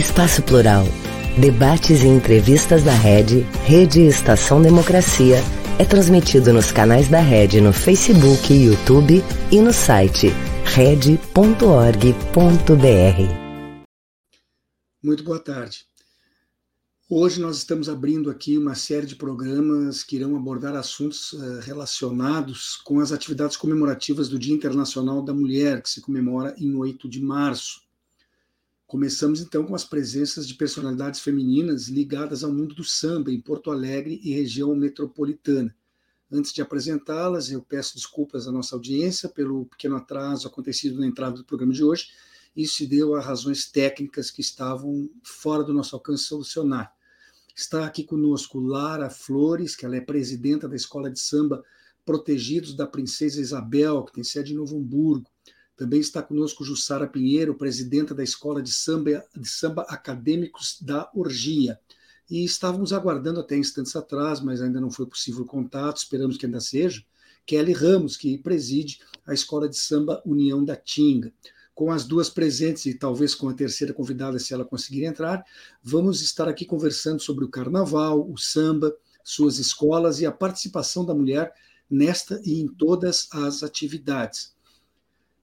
Espaço Plural. Debates e entrevistas da Rede, Rede Estação Democracia, é transmitido nos canais da Rede no Facebook YouTube e no site rede.org.br. Muito boa tarde. Hoje nós estamos abrindo aqui uma série de programas que irão abordar assuntos uh, relacionados com as atividades comemorativas do Dia Internacional da Mulher, que se comemora em 8 de março. Começamos então com as presenças de personalidades femininas ligadas ao mundo do samba em Porto Alegre e região metropolitana. Antes de apresentá-las, eu peço desculpas à nossa audiência pelo pequeno atraso acontecido na entrada do programa de hoje. Isso se deu a razões técnicas que estavam fora do nosso alcance solucionar. Está aqui conosco Lara Flores, que ela é presidenta da Escola de Samba Protegidos da Princesa Isabel, que tem sede em Novo Hamburgo. Também está conosco Jussara Pinheiro, presidenta da Escola de Samba, de Samba Acadêmicos da Orgia. E estávamos aguardando até instantes atrás, mas ainda não foi possível o contato, esperamos que ainda seja, Kelly Ramos, que preside a Escola de Samba União da Tinga com as duas presentes e talvez com a terceira convidada, se ela conseguir entrar, vamos estar aqui conversando sobre o carnaval, o samba, suas escolas e a participação da mulher nesta e em todas as atividades.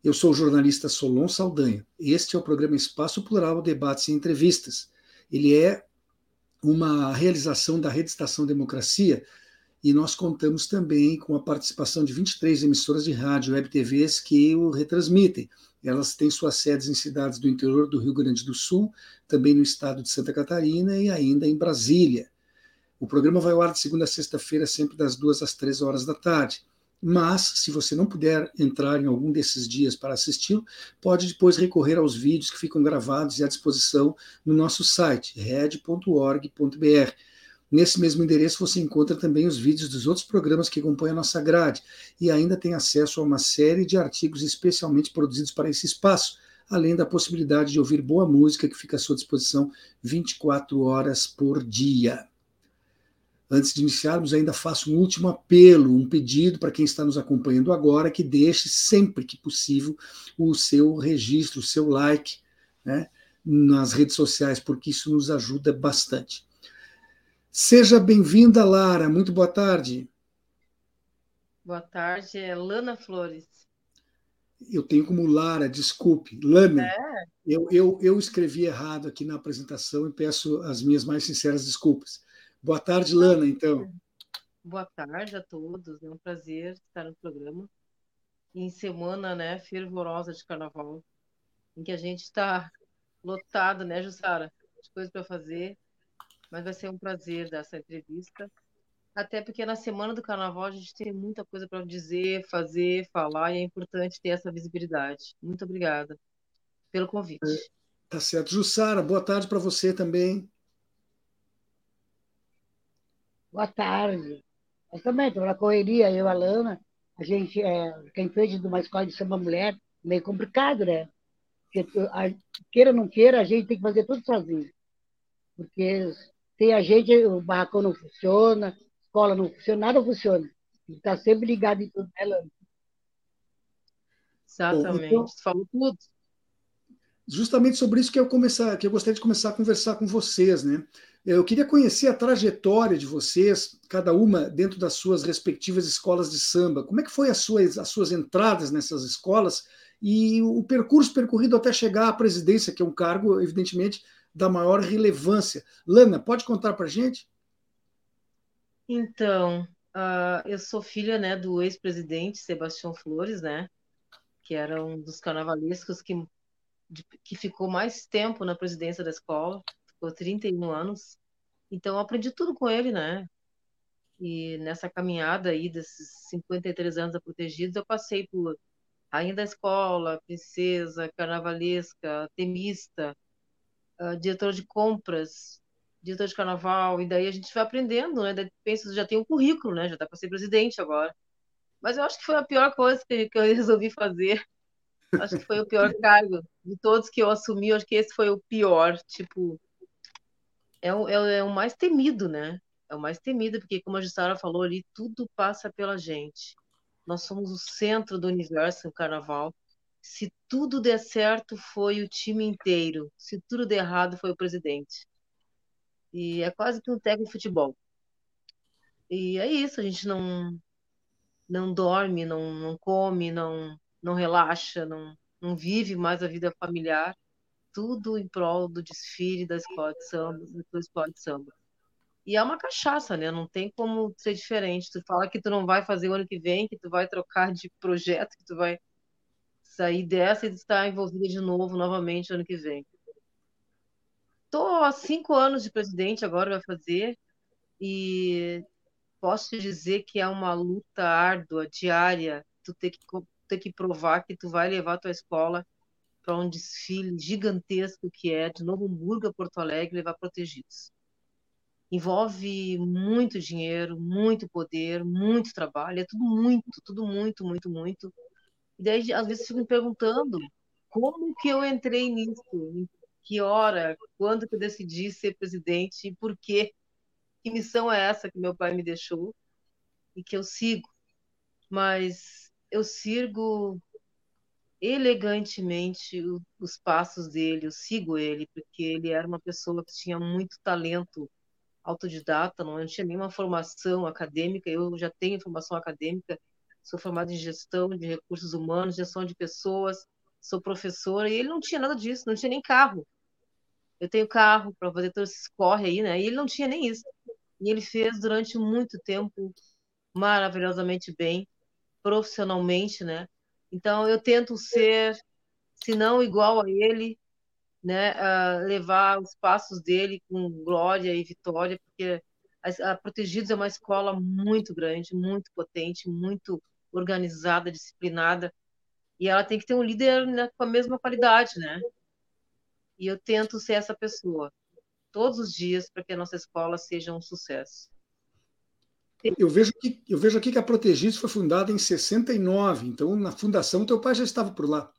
Eu sou o jornalista Solon Saldanha. Este é o programa Espaço Plural, Debates e Entrevistas. Ele é uma realização da Rede Estação Democracia e nós contamos também com a participação de 23 emissoras de rádio, web TVs que o retransmitem. Elas têm suas sedes em cidades do interior do Rio Grande do Sul, também no estado de Santa Catarina e ainda em Brasília. O programa vai ao ar de segunda a sexta-feira, sempre das duas às três horas da tarde. Mas, se você não puder entrar em algum desses dias para assisti-lo, pode depois recorrer aos vídeos que ficam gravados e à disposição no nosso site, red.org.br. Nesse mesmo endereço você encontra também os vídeos dos outros programas que acompanham a nossa grade e ainda tem acesso a uma série de artigos especialmente produzidos para esse espaço, além da possibilidade de ouvir boa música que fica à sua disposição 24 horas por dia. Antes de iniciarmos, ainda faço um último apelo, um pedido para quem está nos acompanhando agora que deixe sempre que possível o seu registro, o seu like né, nas redes sociais, porque isso nos ajuda bastante. Seja bem-vinda, Lara. Muito boa tarde. Boa tarde, é Lana Flores. Eu tenho como Lara, desculpe. Lana, é. eu, eu, eu escrevi errado aqui na apresentação e peço as minhas mais sinceras desculpas. Boa tarde, Lana, então. Boa tarde a todos, é um prazer estar no programa. Em semana né, fervorosa de carnaval, em que a gente está lotado, né, Jussara? De coisas para fazer mas vai ser um prazer dar essa entrevista. Até porque na semana do carnaval a gente tem muita coisa para dizer, fazer, falar, e é importante ter essa visibilidade. Muito obrigada pelo convite. É, tá certo. Jussara, boa tarde para você também. Boa tarde. Eu também estou na correria, eu e a Lana. A gente é, quem fez de uma escola de samba mulher, meio complicado, né? Porque, queira ou não queira, a gente tem que fazer tudo sozinho. Porque tem a gente, o barracão não funciona, a escola não funciona, nada funciona. Está sempre ligado em tudo, né, Lana? Exatamente, então, falou tudo. Justamente sobre isso que eu começar, que eu gostaria de começar a conversar com vocês, né? Eu queria conhecer a trajetória de vocês, cada uma dentro das suas respectivas escolas de samba. Como é que foi as suas, as suas entradas nessas escolas e o percurso percorrido até chegar à presidência, que é um cargo, evidentemente, da maior relevância. Lana, pode contar para gente? Então, uh, eu sou filha né, do ex-presidente Sebastião Flores, né, que era um dos carnavalescos que, de, que ficou mais tempo na presidência da escola, ficou 31 anos. Então, aprendi tudo com ele, né? E nessa caminhada aí desses 53 anos da Protegidos, eu passei por rainha da escola, princesa, carnavalesca, temista, uh, diretor de compras, diretor de carnaval, e daí a gente vai aprendendo, né? Daí pensa, já tem um currículo, né? Já dá para ser presidente agora. Mas eu acho que foi a pior coisa que, que eu resolvi fazer. Acho que foi o pior cargo de todos que eu assumi. Acho que esse foi o pior. Tipo, é o, é, é o mais temido, né? É o mais temido, porque, como a Jussara falou ali, tudo passa pela gente. Nós somos o centro do universo no carnaval se tudo der certo, foi o time inteiro. Se tudo der errado, foi o presidente. E é quase que um técnico de futebol. E é isso, a gente não não dorme, não, não come, não, não relaxa, não, não vive mais a vida familiar, tudo em prol do desfile da escola de samba, do escola de samba. E é uma cachaça, né? Não tem como ser diferente. Tu fala que tu não vai fazer o ano que vem, que tu vai trocar de projeto, que tu vai sair dessa e estar envolvida de novo, novamente, ano que vem. Estou há cinco anos de presidente, agora vai fazer, e posso te dizer que é uma luta árdua, diária, tu ter que, ter que provar que tu vai levar tua escola para um desfile gigantesco que é de Novo Hamburgo a Porto Alegre, levar protegidos. Envolve muito dinheiro, muito poder, muito trabalho, é tudo muito, tudo muito, muito, muito. E daí, às vezes, fico me perguntando como que eu entrei nisso, em que hora, quando que eu decidi ser presidente e por quê. Que missão é essa que meu pai me deixou e que eu sigo? Mas eu sigo elegantemente os passos dele, eu sigo ele, porque ele era uma pessoa que tinha muito talento autodidata, não tinha nenhuma formação acadêmica, eu já tenho formação acadêmica, sou formada em gestão de recursos humanos, gestão de pessoas, sou professora, e ele não tinha nada disso, não tinha nem carro. Eu tenho carro para fazer todo esse corre aí, né? E ele não tinha nem isso. E ele fez durante muito tempo maravilhosamente bem, profissionalmente, né? Então eu tento ser, se não igual a ele, né? Uh, levar os passos dele com glória e vitória, porque a, a Protegidos é uma escola muito grande, muito potente, muito organizada, disciplinada, e ela tem que ter um líder né, com a mesma qualidade, né? E eu tento ser essa pessoa todos os dias para que a nossa escola seja um sucesso. Eu vejo, aqui, eu vejo aqui que a Protegidos foi fundada em 69, então na fundação teu pai já estava por lá.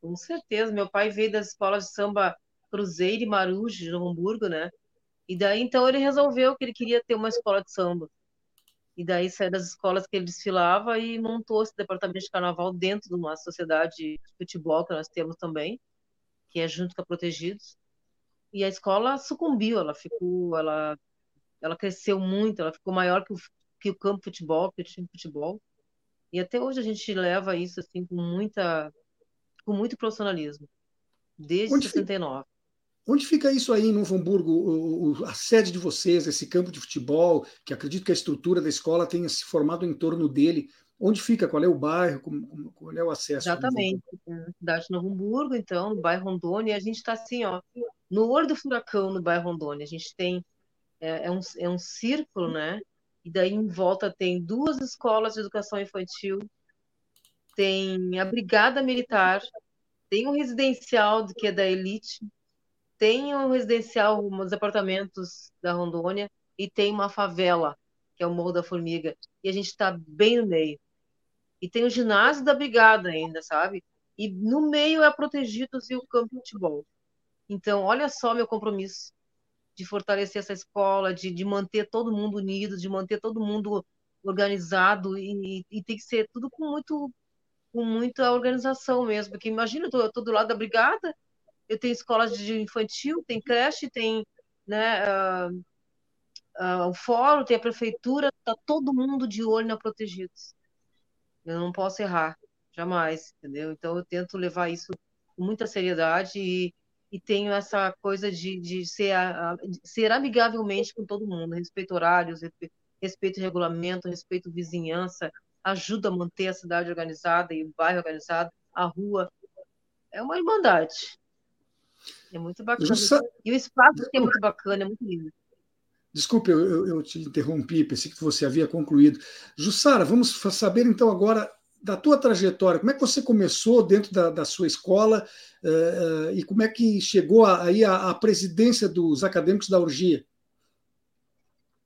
Com certeza, meu pai veio das escolas de samba Cruzeiro e Marujo, Novo Hamburgo, né? E daí então ele resolveu que ele queria ter uma escola de samba. E daí saiu das escolas que ele desfilava e montou esse departamento de carnaval dentro de uma sociedade de futebol que nós temos também, que é junto com a Protegidos. E a escola sucumbiu, ela ficou, ela, ela cresceu muito, ela ficou maior que o, que o campo de futebol, que o time de futebol. E até hoje a gente leva isso assim com muita, com muito profissionalismo, desde Onde 69. Fica? Onde fica isso aí em Novo Hamburgo, o, o, a sede de vocês, esse campo de futebol, que acredito que a estrutura da escola tenha se formado em torno dele? Onde fica? Qual é o bairro? Como, qual é o acesso? Exatamente. Na cidade de Novo Hamburgo, então, no bairro Rondônia, a gente está assim, ó, no olho do furacão no bairro Rondônia. A gente tem, é, é, um, é um círculo, né? E daí em volta tem duas escolas de educação infantil, tem a Brigada Militar, tem um residencial que é da Elite, tem um residencial, uns apartamentos da Rondônia e tem uma favela, que é o Morro da Formiga. E a gente está bem no meio. E tem o ginásio da Brigada ainda, sabe? E no meio é protegidos e o campo de futebol. Então, olha só meu compromisso de fortalecer essa escola, de, de manter todo mundo unido, de manter todo mundo organizado e, e tem que ser tudo com muito com muita organização mesmo, porque imagina, eu estou do lado da brigada, eu tenho escolas de infantil, tem creche, tem né, uh, uh, o fórum, tem a prefeitura, tá todo mundo de olho na Protegidos. Eu não posso errar, jamais, entendeu? Então eu tento levar isso com muita seriedade e, e tenho essa coisa de, de ser, de ser amigavelmente com todo mundo, respeito horários, respeito regulamento, respeito vizinhança, ajuda a manter a cidade organizada e o bairro organizado, a rua. É uma irmandade. É muito bacana. E o espaço é muito bacana, é muito lindo. Desculpe, eu, eu, te interrompi, pensei que você havia concluído. Jussara, vamos saber então agora da tua trajetória. Como é que você começou dentro da, da sua escola uh, e como é que chegou aí a, presidência dos acadêmicos da Urgia?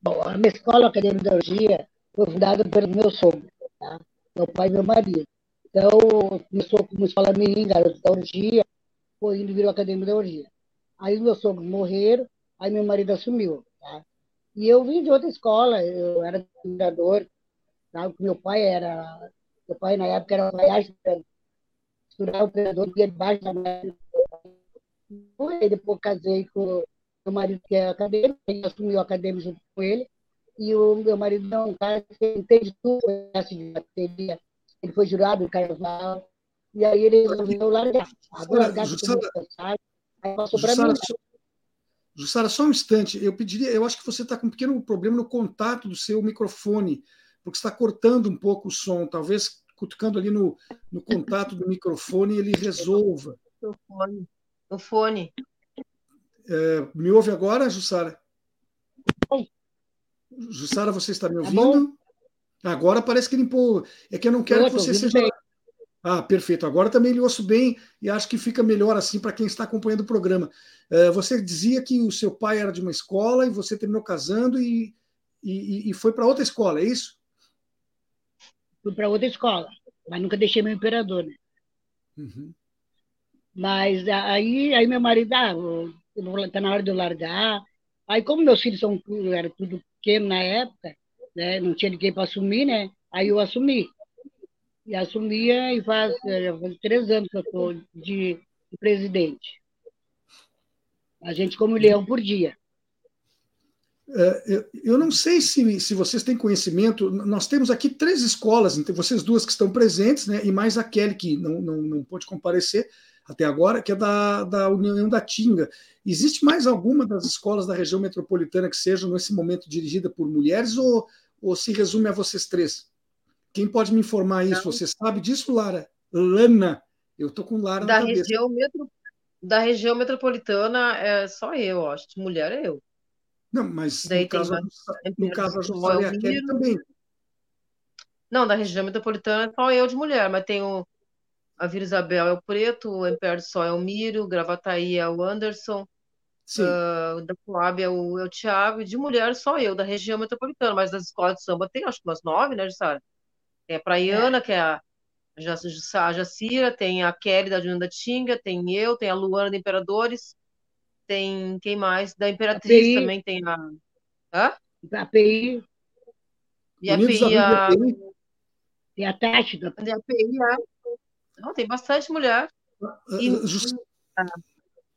Bom, a minha escola acadêmica da Urgia foi fundada pelo meu sogro, tá? meu pai e meu marido. Então, começou como escola mirim, garoto da Urgia, foi indo virou acadêmico da orgia. Aí meus sogros morreram, aí meu marido assumiu. Tá? E eu vim de outra escola, eu era treinador, tá? meu pai era, meu pai na época era o costurar o operador que é debaixo da Aí depois casei com meu marido, que é acadêmico, ele assumiu o acadêmico junto com ele, e o meu marido é um cara que entende tudo de bateria. Ele foi jurado no carnaval, e aí ele resolveu largar. Agora, largar aí passou para mim. Jussara, só um instante. Eu pediria, eu acho que você está com um pequeno problema no contato do seu microfone, porque está cortando um pouco o som. Talvez cutucando ali no, no contato do microfone ele resolva. O fone. O fone. É, me ouve agora, Jussara? Jussara, você está me tá ouvindo? agora parece que limpou. É que eu não quero eu que você seja. Bem. Ah, perfeito. Agora também lhe ouço bem e acho que fica melhor assim para quem está acompanhando o programa. Uh, você dizia que o seu pai era de uma escola e você terminou casando e, e, e foi para outra escola, é isso? Fui para outra escola, mas nunca deixei meu imperador, né? Uhum. Mas aí, aí meu marido, ah, está na hora de eu largar. Aí, como meus filhos são era tudo pequeno na época, né? não tinha ninguém para assumir, né? Aí eu assumi. E assumia e faz, faz três anos que eu estou de, de presidente. A gente come leão por dia. É, eu não sei se, se vocês têm conhecimento, nós temos aqui três escolas, então vocês duas que estão presentes, né, e mais aquele que não, não, não pôde comparecer até agora, que é da, da União da Tinga. Existe mais alguma das escolas da região metropolitana que sejam, nesse momento, dirigida por mulheres, ou, ou se resume a vocês três? Quem pode me informar isso? Não. Você sabe disso, Lara? Lana. Eu estou com Lara da na cabeça. Região metro... Da região metropolitana, é só eu, acho. Mulher é eu. Não, mas Daí no caso, no caso a a Kelly também. Não, da região metropolitana, só eu de mulher, mas tem o, a Vila Isabel é o Preto, o Império do Sol é o Miro, o Gravataí é o Anderson, uh, da Coab é o, é o Thiago, e de mulher só eu, da região metropolitana, mas das escolas de samba tem acho que umas nove, né, Jussara? Tem a Praiana, é. que é a, a Jacira, tem a Kelly da Juna da Tinga, tem eu, tem a Luana da Imperadores, tem quem mais? Da Imperatriz também tem a. Hã? A API. E a API, a... Tem a Tati. Da... Tem a API, é. Não, tem bastante mulher. E, Just... a,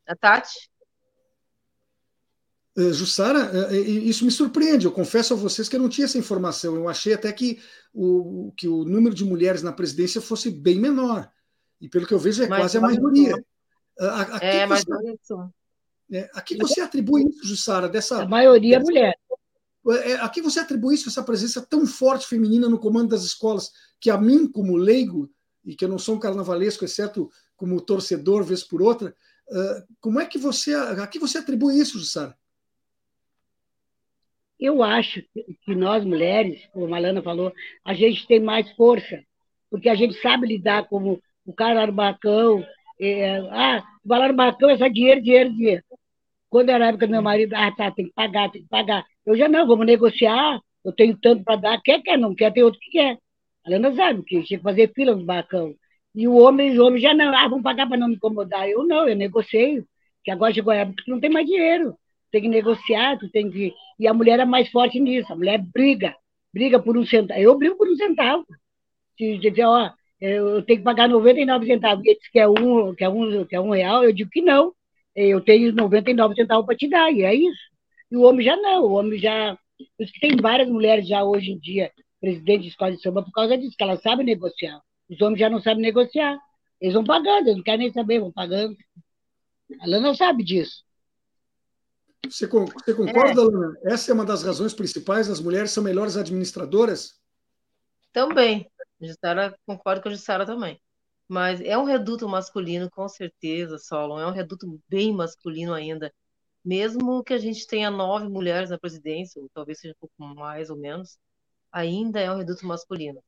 a Tati. Jussara, isso me surpreende. Eu confesso a vocês que eu não tinha essa informação. Eu achei até que o, que o número de mulheres na presidência fosse bem menor. E pelo que eu vejo, é mas quase a maioria. A, a, é, mas você... isso. É, a que você atribui isso, Jussara, dessa. A maioria é dessa, mulher. É, a que você atribui isso, essa presença tão forte feminina no comando das escolas, que a mim, como leigo, e que eu não sou um carnavalesco, exceto como torcedor, vez por outra, como é que você. A que você atribui isso, Jussara? Eu acho que nós, mulheres, como a Lana falou, a gente tem mais força, porque a gente sabe lidar como o cara arbacão. É, ah, o arbacão é só dinheiro, dinheiro, dinheiro. Quando era a época do meu marido, ah, tá, tem que pagar, tem que pagar. Eu já não, vamos negociar, eu tenho tanto para dar, quer, quer, não quer, tem outro que quer. A Helena sabe que tinha que fazer fila no barcão. E o homem, o homem já não, ah, vamos pagar para não me incomodar. Eu não, eu negocio, que agora chegou a época que não tem mais dinheiro. Tem que negociar, tu tem que. E a mulher é mais forte nisso, a mulher briga, briga por um centavo. Eu brigo por um centavo. Se dizer, ó, eu tenho que pagar 99 centavos, ele diz que é um, que é um, que é um real, eu digo que não eu tenho 99 centavos para te dar, e é isso. E o homem já não, o homem já. Por isso que tem várias mulheres já hoje em dia, presidente de escola de samba, por causa disso, que elas sabem negociar. Os homens já não sabem negociar. Eles vão pagando, eles não querem nem saber, vão pagando. Ela não sabe disso. Você, você concorda, é. Luna? Essa é uma das razões principais, as mulheres são melhores administradoras? Também. Jussara, concordo com a Jussara também. Mas é um reduto masculino, com certeza, Solon. É um reduto bem masculino ainda. Mesmo que a gente tenha nove mulheres na presidência, ou talvez seja um pouco mais ou menos, ainda é um reduto masculino.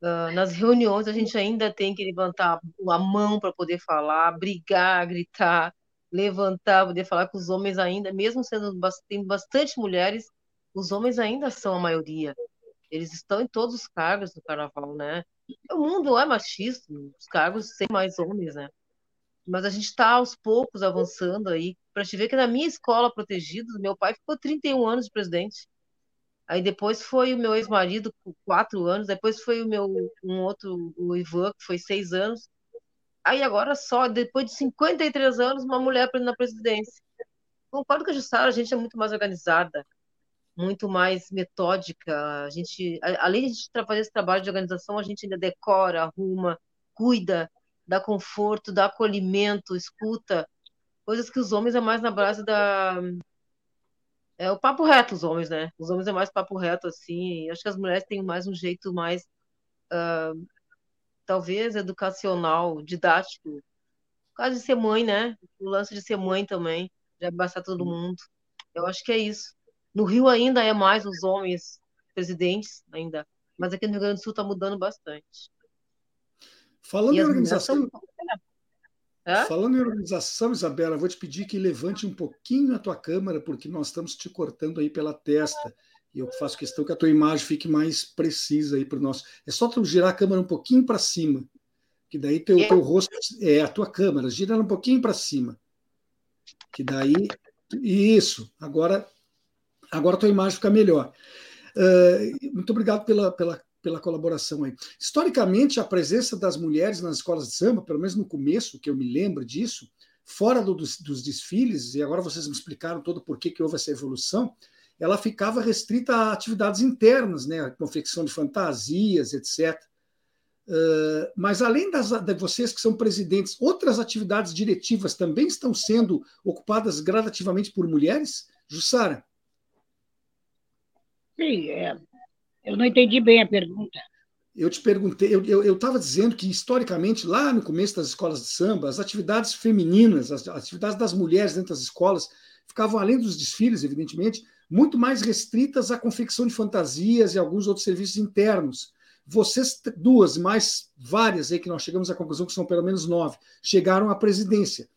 Uh, nas reuniões, a gente ainda tem que levantar a mão para poder falar, brigar, gritar, levantar, poder falar com os homens ainda, mesmo sendo tendo bastante mulheres, os homens ainda são a maioria. Eles estão em todos os cargos do carnaval, né? O mundo é machista, os cargos têm mais homens, né? Mas a gente está aos poucos avançando aí. Para te ver que na minha escola protegida, meu pai ficou 31 anos de presidente. Aí depois foi o meu ex-marido, quatro anos. Depois foi o meu um outro, o Ivan, que foi seis anos. Aí agora só, depois de 53 anos, uma mulher na presidência. Concordo com a Jussara, a gente é muito mais organizada, muito mais metódica. A gente, além de a gente fazer esse trabalho de organização, a gente ainda decora, arruma, cuida, dá conforto, dá acolhimento, escuta, coisas que os homens é mais na base da é o papo reto os homens, né? Os homens é mais papo reto assim. Acho que as mulheres têm mais um jeito mais uh, talvez educacional, didático. Por causa de ser mãe, né? O lance de ser mãe também, de abraçar todo mundo. Eu acho que é isso. No Rio ainda é mais os homens presidentes, ainda. Mas aqui no Rio Grande do Sul está mudando bastante. Falando em organização. São... Falando em organização, Isabela, vou te pedir que levante um pouquinho a tua câmera, porque nós estamos te cortando aí pela testa. E eu faço questão que a tua imagem fique mais precisa aí para o nosso. É só tu girar a câmera um pouquinho para cima, que daí teu, teu rosto é a tua câmera, gira um pouquinho para cima. Que daí. Isso, agora, agora a tua imagem fica melhor. Uh, muito obrigado pela, pela, pela colaboração aí. Historicamente, a presença das mulheres nas escolas de samba, pelo menos no começo, que eu me lembro disso, fora do, dos, dos, desfiles, e agora vocês me explicaram todo por que houve essa evolução, ela ficava restrita a atividades internas, né, confecção de fantasias, etc. Uh, mas além das, de vocês que são presidentes, outras atividades diretivas também estão sendo ocupadas gradativamente por mulheres? Jussara? Sim, é, eu não entendi bem a pergunta. Eu te perguntei, eu estava dizendo que historicamente, lá no começo das escolas de samba, as atividades femininas, as atividades das mulheres dentro das escolas, ficavam além dos desfiles, evidentemente, muito mais restritas à confecção de fantasias e alguns outros serviços internos. Vocês duas, mais várias aí que nós chegamos à conclusão que são pelo menos nove, chegaram à presidência.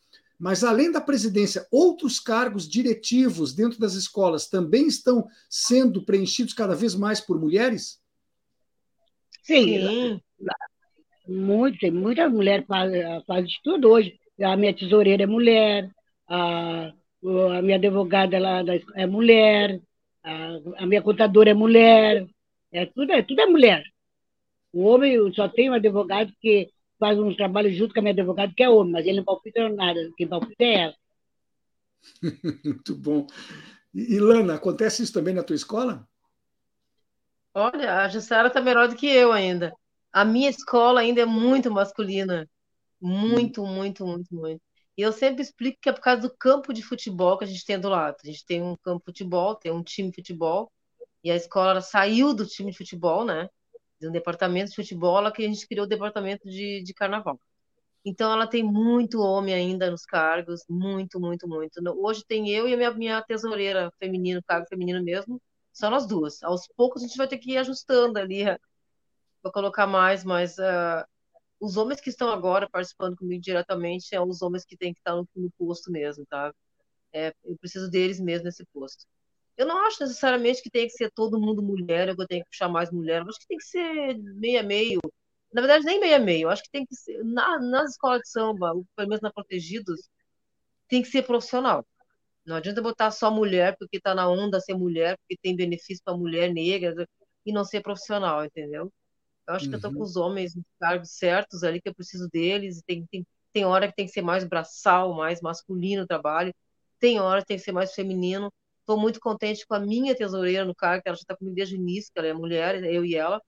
Mas além da presidência, outros cargos diretivos dentro das escolas também estão sendo preenchidos cada vez mais por mulheres? Sim, Sim. muito, tem muita mulher faz, faz de tudo hoje. A minha tesoureira é mulher, a a minha advogada lá é mulher, a, a, minha contadora é mulher, é tudo, é tudo é mulher. O homem, só tem um advogado que faz um trabalho junto com a minha advogada, que é homem, mas ele não palpita nada, quem palpita é ela. Muito bom. E, Lana, acontece isso também na tua escola? Olha, a Jussara está melhor do que eu ainda. A minha escola ainda é muito masculina. Muito, hum. muito, muito, muito. E eu sempre explico que é por causa do campo de futebol que a gente tem do lado. A gente tem um campo de futebol, tem um time de futebol, e a escola saiu do time de futebol, né? De um departamento de futebol, que a gente criou o departamento de, de carnaval. Então ela tem muito homem ainda nos cargos, muito, muito, muito. Hoje tem eu e a minha, minha tesoureira feminino, cargo feminino mesmo, são nós duas. Aos poucos a gente vai ter que ir ajustando ali para colocar mais, mas uh, os homens que estão agora participando comigo diretamente são os homens que têm que estar no, no posto mesmo, tá? É, eu preciso deles mesmo nesse posto. Eu não acho necessariamente que tem que ser todo mundo mulher, ou que eu tenho que puxar mais mulher. Eu acho que tem que ser meia meio. Na verdade, nem meia meio. Eu acho que tem que ser na, nas escolas de samba, pelo menos na protegidos, tem que ser profissional. Não adianta botar só mulher porque está na onda ser mulher, porque tem benefício para mulher negra e não ser profissional, entendeu? Eu acho uhum. que eu estou com os homens nos cargos certos ali, que eu preciso deles, e tem, tem, tem hora que tem que ser mais braçal, mais masculino o trabalho, tem hora que tem que ser mais feminino. Estou muito contente com a minha tesoureira no cargo, que ela já está comigo desde o início, que ela é mulher, eu e ela.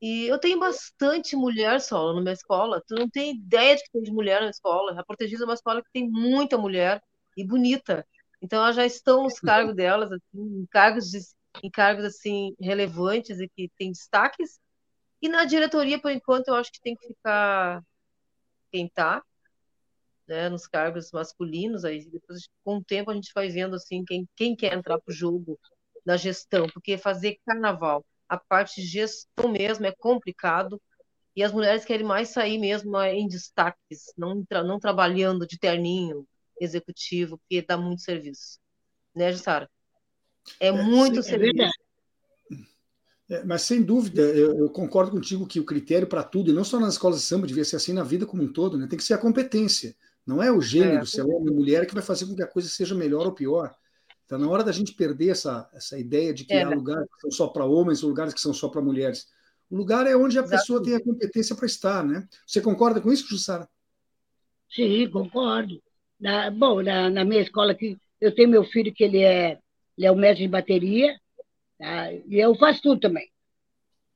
E eu tenho bastante mulher solo na minha escola. Tu não tem ideia de que tem de mulher na escola. A Protegida é uma escola que tem muita mulher e bonita. Então elas já estão nos cargos delas, assim, em cargos de, em cargos assim relevantes e que têm destaques. E na diretoria, por enquanto, eu acho que tem que ficar quem está, né, nos cargos masculinos. Aí depois, com o tempo, a gente vai vendo assim quem, quem quer entrar para o jogo na gestão, porque fazer carnaval, a parte de gestão mesmo é complicado. E as mulheres querem mais sair mesmo em destaques, não, não trabalhando de terninho executivo, porque dá muito serviço. Né, Jussara? É, é muito é serviço. É, mas sem dúvida, eu, eu, concordo contigo que o critério para tudo, e não só nas escolas de samba, devia ser assim na vida como um todo, né? tem que ser a competência. Não é o gênero, é, se é homem ou mulher, que vai fazer com que a coisa seja melhor ou pior. Está na hora da gente perder essa, essa ideia de que é. há lugares que são só para homens ou lugares que são só para mulheres. O lugar é onde a Exato. pessoa tem a competência para estar, né? Você concorda com isso, Jussara? Sim, concordo. Na, bom, na, na, minha escola aqui, eu tenho meu filho que ele é, ele é o mestre de bateria, tá? e eu faço tudo também.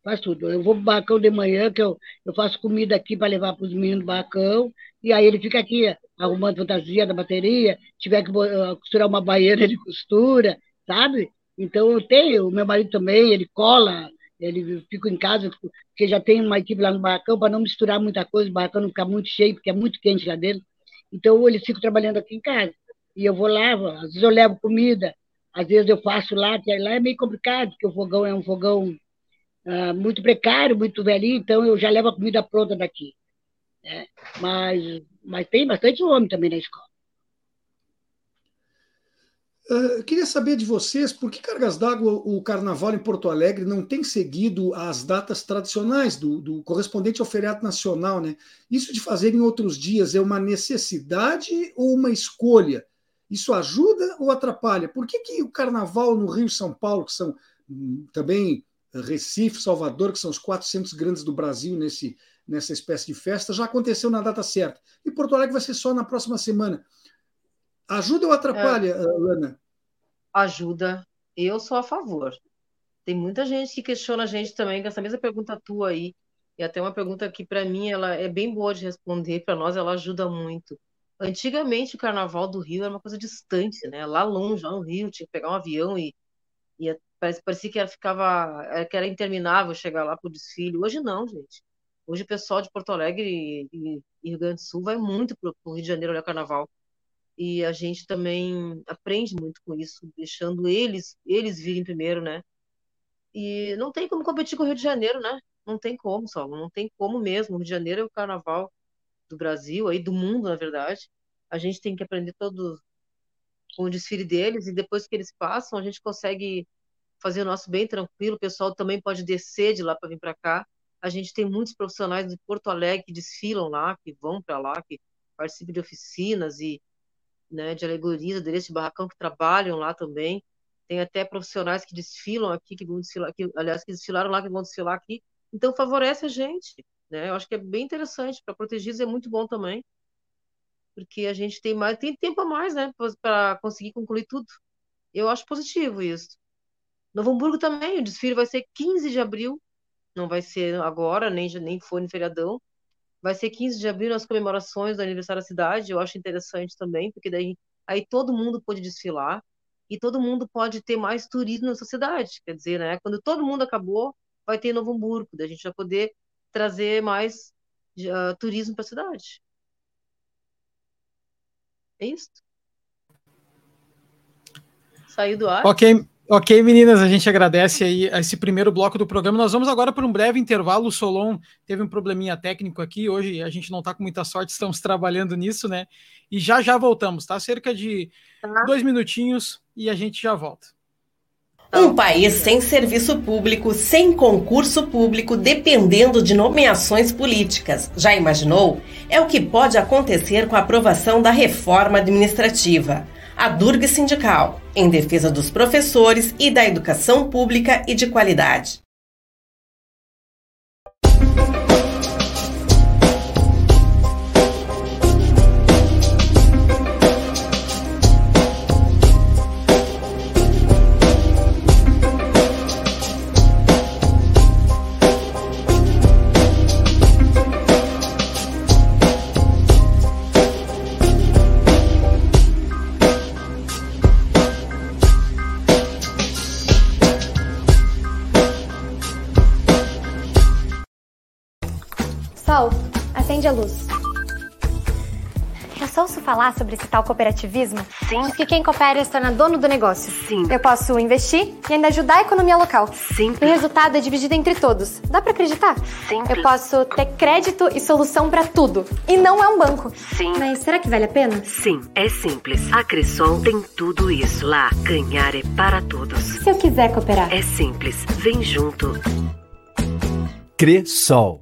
Faço tudo. Eu vou pro barracão de manhã, que eu, eu faço comida aqui para levar para os meninos do barracão, e aí ele fica aqui arrumando fantasia da bateria, tiver que uh, costurar uma baiana, ele costura, sabe? Então eu tenho, o meu marido também, ele cola, ele fica em casa, porque já tem uma equipe lá no barracão para não misturar muita coisa, o barracão não ficar muito cheio, porque é muito quente lá dentro. Então eles ficam trabalhando aqui em casa. E eu vou lá, às vezes eu levo comida, às vezes eu faço lá, que lá é meio complicado, porque o fogão é um fogão uh, muito precário, muito velhinho, então eu já levo a comida pronta daqui. Né? Mas, mas tem bastante homem também na escola. Uh, queria saber de vocês por que cargas d'água o carnaval em Porto Alegre não tem seguido as datas tradicionais do, do, correspondente ao feriado nacional, né? Isso de fazer em outros dias é uma necessidade ou uma escolha? Isso ajuda ou atrapalha? Por que, que o carnaval no Rio e São Paulo, que são hum, também Recife, Salvador, que são os quatro centros grandes do Brasil nesse, nessa espécie de festa, já aconteceu na data certa. E Porto Alegre vai ser só na próxima semana. Ajuda ou atrapalha, é, Lana? Ajuda. Eu sou a favor. Tem muita gente que questiona a gente também, com essa mesma pergunta tua aí. E até uma pergunta que, para mim, ela é bem boa de responder, para nós ela ajuda muito. Antigamente, o Carnaval do Rio era uma coisa distante, né? Lá longe, lá no Rio, tinha que pegar um avião e, e parecia que era, ficava, que era interminável chegar lá para o desfile. Hoje não, gente. Hoje o pessoal de Porto Alegre e, e Rio Grande do Sul vai muito para o Rio de Janeiro olhar Carnaval. E a gente também aprende muito com isso, deixando eles eles virem primeiro, né? E não tem como competir com o Rio de Janeiro, né? Não tem como, só, não tem como mesmo. O Rio de Janeiro é o carnaval do Brasil, aí do mundo, na verdade. A gente tem que aprender todo com o desfile deles e depois que eles passam, a gente consegue fazer o nosso bem tranquilo. O pessoal também pode descer de lá para vir para cá. A gente tem muitos profissionais de Porto Alegre que desfilam lá, que vão para lá, que participam de oficinas e né, de alegorias, adereço de barracão que trabalham lá também. Tem até profissionais que desfilam aqui, que vão desfilar, que, aliás, que desfilaram lá, que vão desfilar aqui. Então favorece a gente, né? Eu acho que é bem interessante para protegidos é muito bom também, porque a gente tem mais, tem tempo a mais, né, para conseguir concluir tudo. Eu acho positivo isso. Novo Hamburgo também, o desfile vai ser 15 de abril, não vai ser agora, nem, nem foi no feriadão. Vai ser 15 de abril nas comemorações do aniversário da cidade, eu acho interessante também, porque daí aí todo mundo pode desfilar e todo mundo pode ter mais turismo nessa cidade. Quer dizer, né, quando todo mundo acabou, vai ter Novo Hamburgo, daí a gente vai poder trazer mais uh, turismo para a cidade. É isso. Saiu do ar. Ok, Ok, meninas, a gente agradece aí esse primeiro bloco do programa. Nós vamos agora para um breve intervalo. O Solon teve um probleminha técnico aqui. Hoje a gente não está com muita sorte, estamos trabalhando nisso, né? E já já voltamos, tá? Cerca de tá. dois minutinhos e a gente já volta. Um país sem serviço público, sem concurso público, dependendo de nomeações políticas. Já imaginou? É o que pode acontecer com a aprovação da reforma administrativa a Durga Sindical, em defesa dos professores e da educação pública e de qualidade. Acende a luz. Já só ouço falar sobre esse tal cooperativismo? Sim. Diz que quem coopera se torna dono do negócio. Sim. Eu posso investir e ainda ajudar a economia local. Sim. O resultado é dividido entre todos. Dá para acreditar? Sim. Eu posso ter crédito e solução para tudo. E não é um banco. Sim. Mas será que vale a pena? Sim, é simples. A Cressol tem tudo isso lá. Ganhar é para todos. Se eu quiser cooperar? É simples. Vem junto. Cressol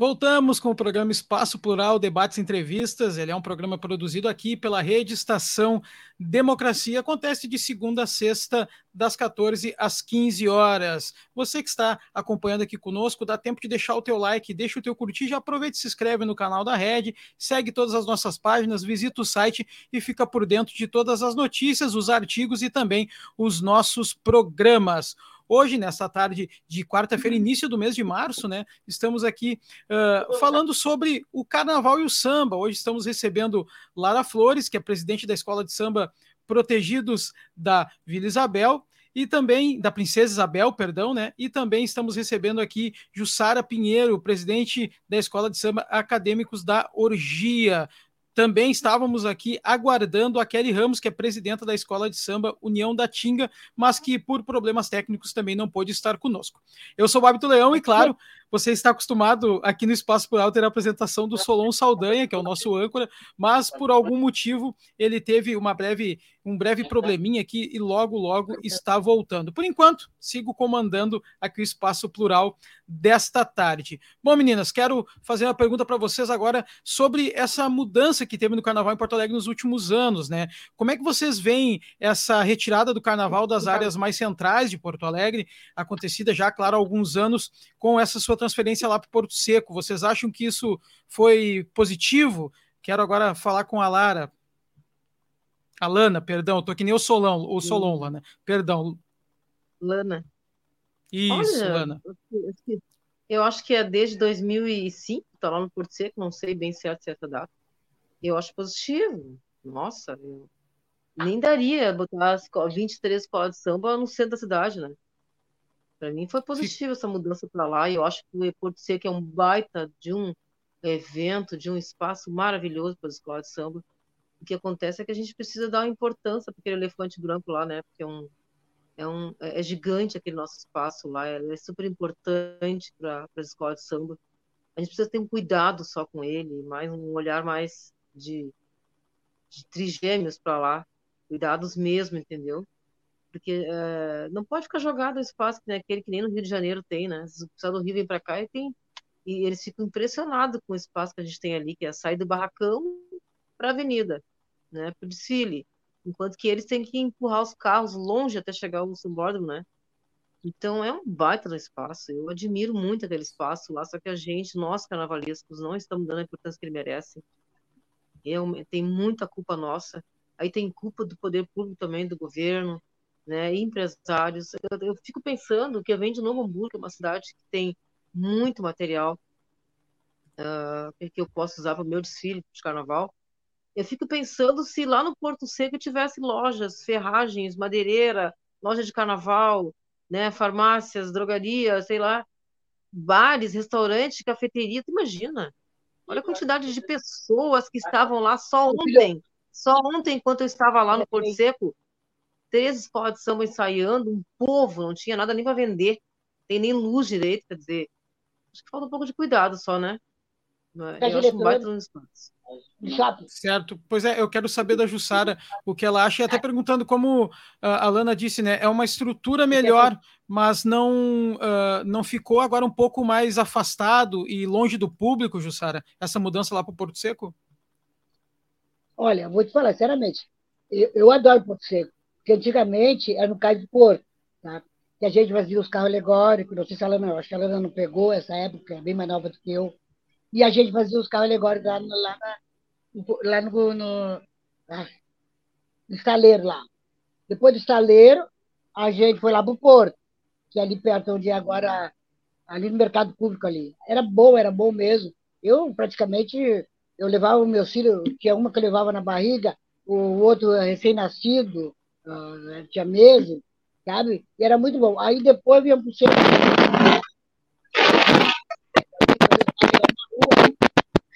Voltamos com o programa Espaço Plural, Debates e Entrevistas. Ele é um programa produzido aqui pela Rede Estação Democracia. Acontece de segunda a sexta, das 14 às 15 horas. Você que está acompanhando aqui conosco, dá tempo de deixar o teu like, deixa o teu curtir, já aproveita e se inscreve no canal da Rede, segue todas as nossas páginas, visita o site e fica por dentro de todas as notícias, os artigos e também os nossos programas. Hoje, nesta tarde de quarta-feira, início do mês de março, né? Estamos aqui uh, falando sobre o carnaval e o samba. Hoje estamos recebendo Lara Flores, que é presidente da Escola de Samba Protegidos da Vila Isabel, e também da Princesa Isabel, perdão, né? E também estamos recebendo aqui Jussara Pinheiro, presidente da Escola de Samba Acadêmicos da Orgia. Também estávamos aqui aguardando a Kelly Ramos, que é presidenta da Escola de Samba União da Tinga, mas que por problemas técnicos também não pôde estar conosco. Eu sou o Babito Leão e, claro, você está acostumado aqui no Espaço Plural ter a apresentação do Solon Saldanha, que é o nosso âncora, mas por algum motivo ele teve uma breve, um breve probleminha aqui e logo, logo está voltando. Por enquanto, sigo comandando aqui o Espaço Plural desta tarde. Bom, meninas, quero fazer uma pergunta para vocês agora sobre essa mudança que teve no Carnaval em Porto Alegre nos últimos anos, né? Como é que vocês veem essa retirada do Carnaval das áreas mais centrais de Porto Alegre, acontecida já, claro, há alguns anos, com essa sua transferência lá para Porto Seco. Vocês acham que isso foi positivo? Quero agora falar com a Lara. A Lana, perdão, tô que nem o Solão, o Solon, Lana. Perdão. Lana. Isso, Olha, Lana. Eu acho que é desde 2005, tá lá no Porto Seco, não sei bem certo certa data. Eu acho positivo. Nossa, eu nem daria botar 23 escolas de samba no centro da cidade, né? Para mim foi positivo essa mudança para lá e eu acho que o Porto Seco é um baita de um evento, de um espaço maravilhoso para as escolas de samba. O que acontece é que a gente precisa dar importância para aquele elefante branco lá, né? Porque é um é, um, é gigante aquele nosso espaço lá, é super importante para as escolas de samba. A gente precisa ter um cuidado só com ele, mais um olhar mais de, de trigêmeos para lá, cuidados mesmo, entendeu? Porque é, não pode ficar jogado o espaço que aquele que nem no Rio de Janeiro tem, né? Os pessoal do Rio vem para cá e tem e eles ficam impressionados com o espaço que a gente tem ali, que é sair do barracão para a avenida, né? Para o desfile, enquanto que eles têm que empurrar os carros longe até chegar ao subórdão, né? Então é um baita espaço. Eu admiro muito aquele espaço lá, só que a gente, nós carnavalescos, não estamos dando a importância que ele merece. Eu, tem muita culpa nossa. Aí tem culpa do poder público também, do governo, né, empresários. Eu, eu, fico pensando que eu venho de Novo Hamburgo, uma cidade que tem muito material uh, que eu posso usar para o meu desfile de carnaval. Eu fico pensando se lá no Porto Seco tivesse lojas, ferragens, madeireira, loja de carnaval, né, farmácias, drogarias, sei lá, bares, restaurantes, cafeteria. Tu imagina? Olha a quantidade de pessoas que estavam lá só ontem. Só ontem, enquanto eu estava lá no Porto Seco, três escolas de samba ensaiando, um povo, não tinha nada nem para vender, tem nem luz direito, quer dizer, acho que falta um pouco de cuidado só, né? É, eu acho um baita nos espaços. Certo, pois é, eu quero saber da Jussara o que ela acha, e até perguntando como a Lana disse, né? É uma estrutura melhor, mas não, uh, não ficou agora um pouco mais afastado e longe do público, Jussara, essa mudança lá para o Porto Seco? Olha, vou te falar, sinceramente, eu, eu adoro Porto Seco. Porque antigamente era no caso de Porto, tá? que a gente fazia os carros alegóricos, não sei se ela não, acho que não pegou essa época, é bem mais nova do que eu, e a gente fazia os carros alegóricos lá, lá, lá no, no, ah, no estaleiro lá. Depois do estaleiro, a gente foi lá para o Porto, que é ali perto onde é agora, ali no mercado público ali. Era bom, era bom mesmo. Eu praticamente, eu levava o meu filho, tinha uma que eu levava na barriga, o outro recém-nascido, uh, tinha meses, sabe? E era muito bom. Aí depois vinha para o centro.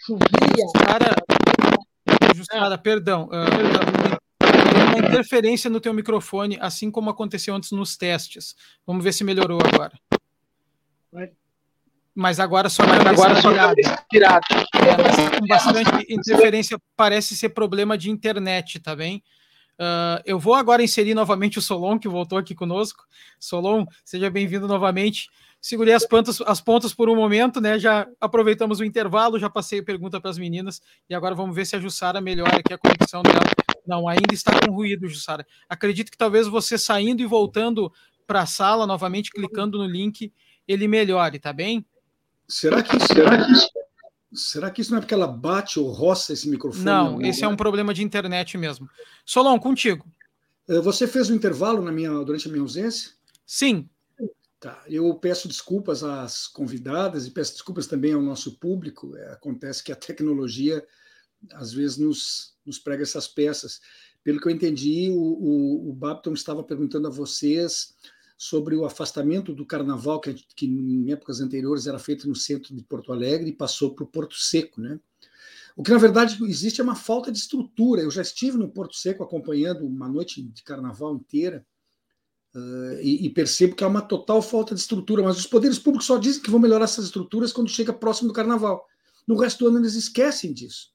Chovia. Cara, Jussara, perdão. Uh, uma interferência no teu microfone, assim como aconteceu antes nos testes. Vamos ver se melhorou agora. Mas agora só mas agora só tirado. É, com bastante interferência, parece ser problema de internet, tá bem? Uh, eu vou agora inserir novamente o Solon, que voltou aqui conosco. Solon, seja bem-vindo novamente. segurei as pontas, as pontas por um momento, né? Já aproveitamos o intervalo, já passei a pergunta para as meninas e agora vamos ver se a Jussara melhora aqui a conexão dela. Não, ainda está com ruído, Jussara. Acredito que talvez você saindo e voltando para a sala novamente, clicando no link, ele melhore, tá bem? Será que, será que, será que isso não é porque ela bate ou roça esse microfone? Não, esse é um problema de internet mesmo. Solon, contigo. Eh, você fez um intervalo na minha, durante a minha ausência? Sim. Tá. Eu peço desculpas às convidadas e peço desculpas também ao nosso público. É, acontece que a tecnologia às vezes nos, nos prega essas peças. Pelo que eu entendi, o, o, o Babton estava perguntando a vocês sobre o afastamento do carnaval, que, que em épocas anteriores era feito no centro de Porto Alegre e passou para o Porto Seco. Né? O que, na verdade, existe é uma falta de estrutura. Eu já estive no Porto Seco acompanhando uma noite de carnaval inteira Uh, e, e, percebo que há uma total falta de estrutura, mas os poderes públicos só dizem que vão melhorar essas estruturas quando chega próximo do carnaval. No resto do ano eles esquecem disso.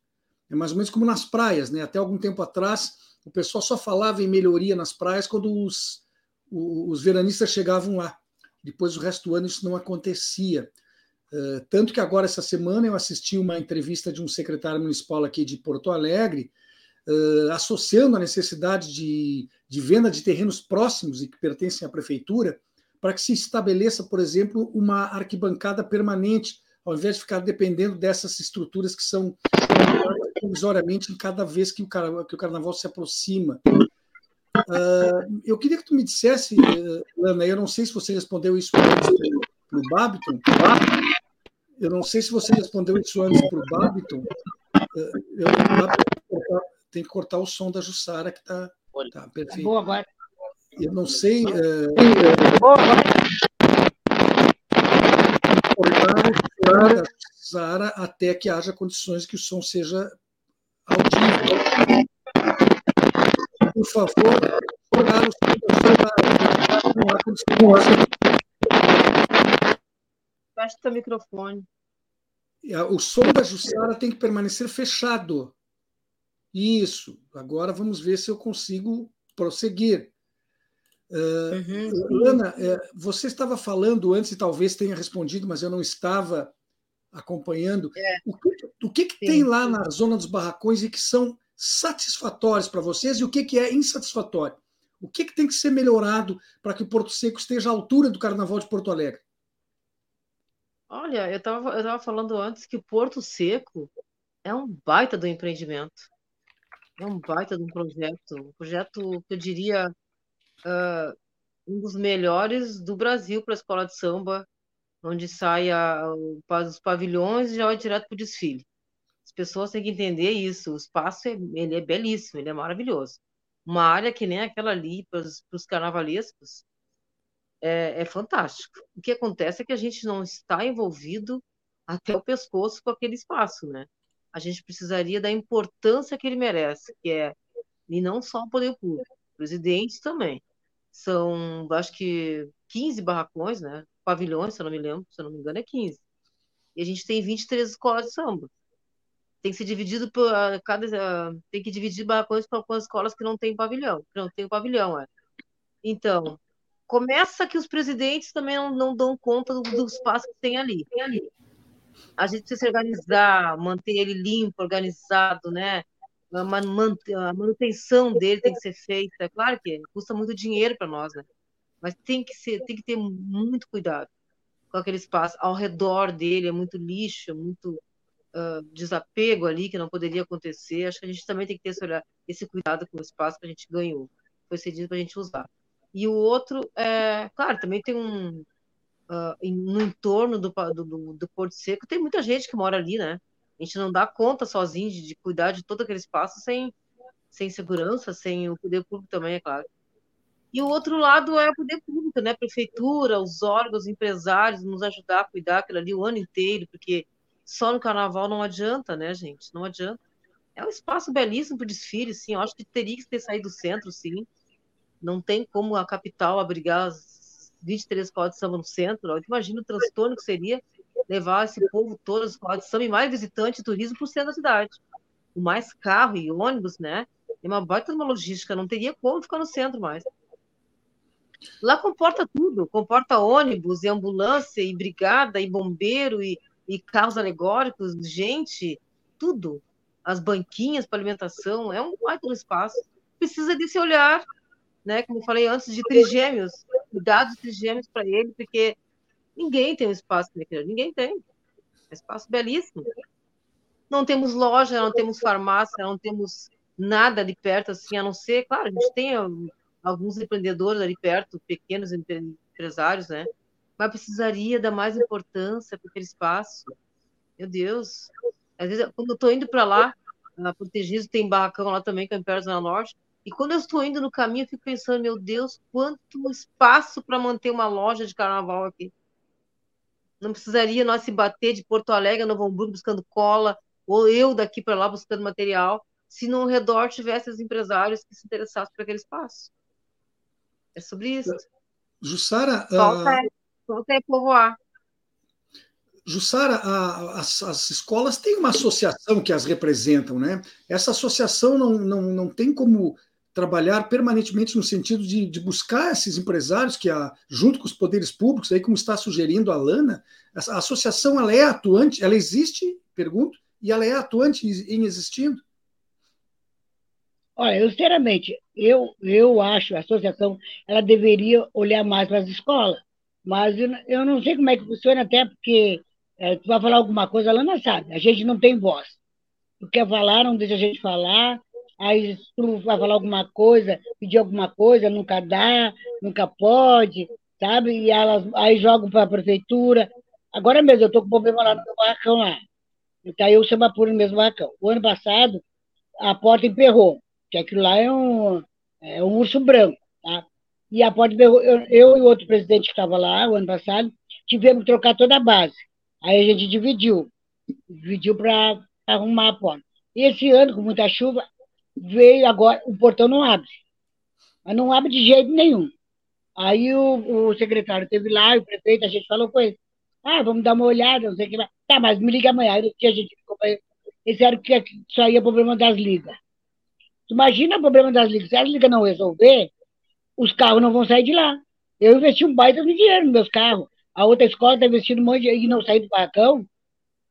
É mais ou menos como nas praias, né? Até algum tempo atrás, o pessoal só falava em melhoria nas praias quando os, os, veranistas chegavam lá. Depois, o resto do ano, isso não acontecia. Uh, tanto que agora, essa semana, eu assisti uma entrevista de um secretário municipal aqui de Porto Alegre, uh, associando a necessidade de, de venda de terrenos próximos e que pertencem à prefeitura, para que se estabeleça, por exemplo, uma arquibancada permanente, ao invés de ficar dependendo dessas estruturas que são provisoriamente em cada vez que o, que o carnaval se aproxima. Uh, eu queria que tu me dissesse, uh, Lana, eu não sei se você respondeu isso para o Babiton, eu não sei se você respondeu isso antes para o Babiton, uh, eu, tem que cortar o som da Jussara, que está tá perfeito. Boa, agora. Eu não sei. Uh, cortar o som da Jussara até que haja condições que o som seja audível. Por favor, cortar o som da Jussara. Não há condições. Fecha o microfone. O som da Jussara tem que permanecer fechado. Isso, agora vamos ver se eu consigo prosseguir. Uh, uhum. Ana, é, você estava falando antes e talvez tenha respondido, mas eu não estava acompanhando. É. O que, o que, que tem lá na zona dos barracões e que são satisfatórios para vocês e o que, que é insatisfatório? O que, que tem que ser melhorado para que o Porto Seco esteja à altura do Carnaval de Porto Alegre? Olha, eu estava eu tava falando antes que o Porto Seco é um baita do empreendimento. É um baita de um projeto, um projeto que eu diria uh, um dos melhores do Brasil para a escola de samba, onde sai a, os pavilhões e já vai direto para o desfile. As pessoas têm que entender isso. O espaço é, ele é belíssimo, ele é maravilhoso. Uma área que nem aquela ali para os carnavalescos é, é fantástico. O que acontece é que a gente não está envolvido até o pescoço com aquele espaço, né? a gente precisaria da importância que ele merece, que é, e não só o poder público, presidentes também. São, acho que 15 barracões, né? Pavilhões, se eu não me lembro, se eu não me engano, é 15. E a gente tem 23 escolas de samba. Tem que ser dividido por cada. Tem que dividir barracões para as escolas que não têm pavilhão, que não tem pavilhão, é. Então, começa que os presidentes também não, não dão conta do, do espaço que tem ali. Tem a gente precisa se organizar, manter ele limpo, organizado, né? A manutenção dele tem que ser feita. Claro que custa muito dinheiro para nós, né? Mas tem que ser, tem que ter muito cuidado com aquele espaço. Ao redor dele é muito lixo, muito desapego ali que não poderia acontecer. Acho que a gente também tem que ter esse, olhar, esse cuidado com o espaço que a gente ganhou, foi cedido para a gente usar. E o outro, é, claro, também tem um, uh, no entorno do, do, do, Porto Seco, tem muita gente que mora ali, né? A gente não dá conta sozinho de, de cuidar de todo aquele espaço sem, sem segurança, sem o poder público também, é claro. E o outro lado é o poder público, né? Prefeitura, os órgãos, os empresários, nos ajudar a cuidar aquilo ali o ano inteiro, porque só no carnaval não adianta, né, gente? Não adianta. É um espaço belíssimo para desfile, sim. Eu acho que teria que ter saído do centro, sim. Não tem como a capital abrigar as 23 escolas de samba no centro, imagina o transtorno que seria levar esse povo todo, as escolas de samba e mais visitante turismo para o centro da cidade. O mais carro e ônibus, né? É uma baita uma logística, não teria como ficar no centro mais. Lá comporta tudo, comporta ônibus e ambulância e brigada e bombeiro e, e carros alegóricos, gente, tudo. As banquinhas para alimentação, é um baita espaço. Precisa desse olhar, né? Como eu falei antes, de trigêmeos, cuidado dos trigêmeos para ele, porque ninguém tem um espaço para ninguém tem. É um espaço belíssimo. Não temos loja, não temos farmácia, não temos nada ali perto, assim, a não ser, claro, a gente tem alguns empreendedores ali perto, pequenos empresários, né? Mas precisaria dar mais importância para aquele espaço. Meu Deus. Às vezes, quando eu estou indo para lá, na Protegido tem barracão lá também, que é perto da Norte, e quando eu estou indo no caminho, eu fico pensando, meu Deus, quanto espaço para manter uma loja de carnaval aqui. Não precisaria nós se bater de Porto Alegre Novo Hamburgo buscando cola, ou eu daqui para lá buscando material, se no redor tivesse os empresários que se interessassem por aquele espaço. É sobre isso. Jussara. Falta, uh... falta é povoar. Jussara, a, as, as, escolas têm uma associação que as representam, né? Essa associação não, não, não tem como trabalhar permanentemente no sentido de, de buscar esses empresários que, a, junto com os poderes públicos, aí como está sugerindo a Lana, a, a associação ela é atuante, ela existe, pergunto, e ela é atuante em existindo? Olha, eu sinceramente, eu, eu acho a associação ela deveria olhar mais para as escolas, mas eu, não sei como é que funciona, até porque é, tu vai falar alguma coisa, ela não sabe, a gente não tem voz. Tu quer falar, não deixa a gente falar, aí tu vai falar alguma coisa, pedir alguma coisa, nunca dá, nunca pode, sabe? E elas aí jogam para a prefeitura. Agora mesmo, eu estou com problema lá no meu barracão lá. Então eu chamo por no mesmo barracão. O ano passado, a porta emperrou que aquilo lá é um, é um urso branco? E a porta, eu, eu e o outro presidente que estava lá o ano passado, tivemos que trocar toda a base. Aí a gente dividiu, dividiu para arrumar a porta. E esse ano, com muita chuva, veio agora, o portão não abre. Mas não abre de jeito nenhum. Aí o, o secretário teve lá, o prefeito, a gente falou com ele, ah, vamos dar uma olhada, não sei o que lá. Tá, mas me liga amanhã. Aí a gente ficou eles disseram que isso aí é problema das ligas. Imagina o problema das ligas. Se as ligas não resolver, os carros não vão sair de lá. Eu investi um baita de dinheiro nos meus carros. A outra escola está investindo um monte de e não sair do barracão.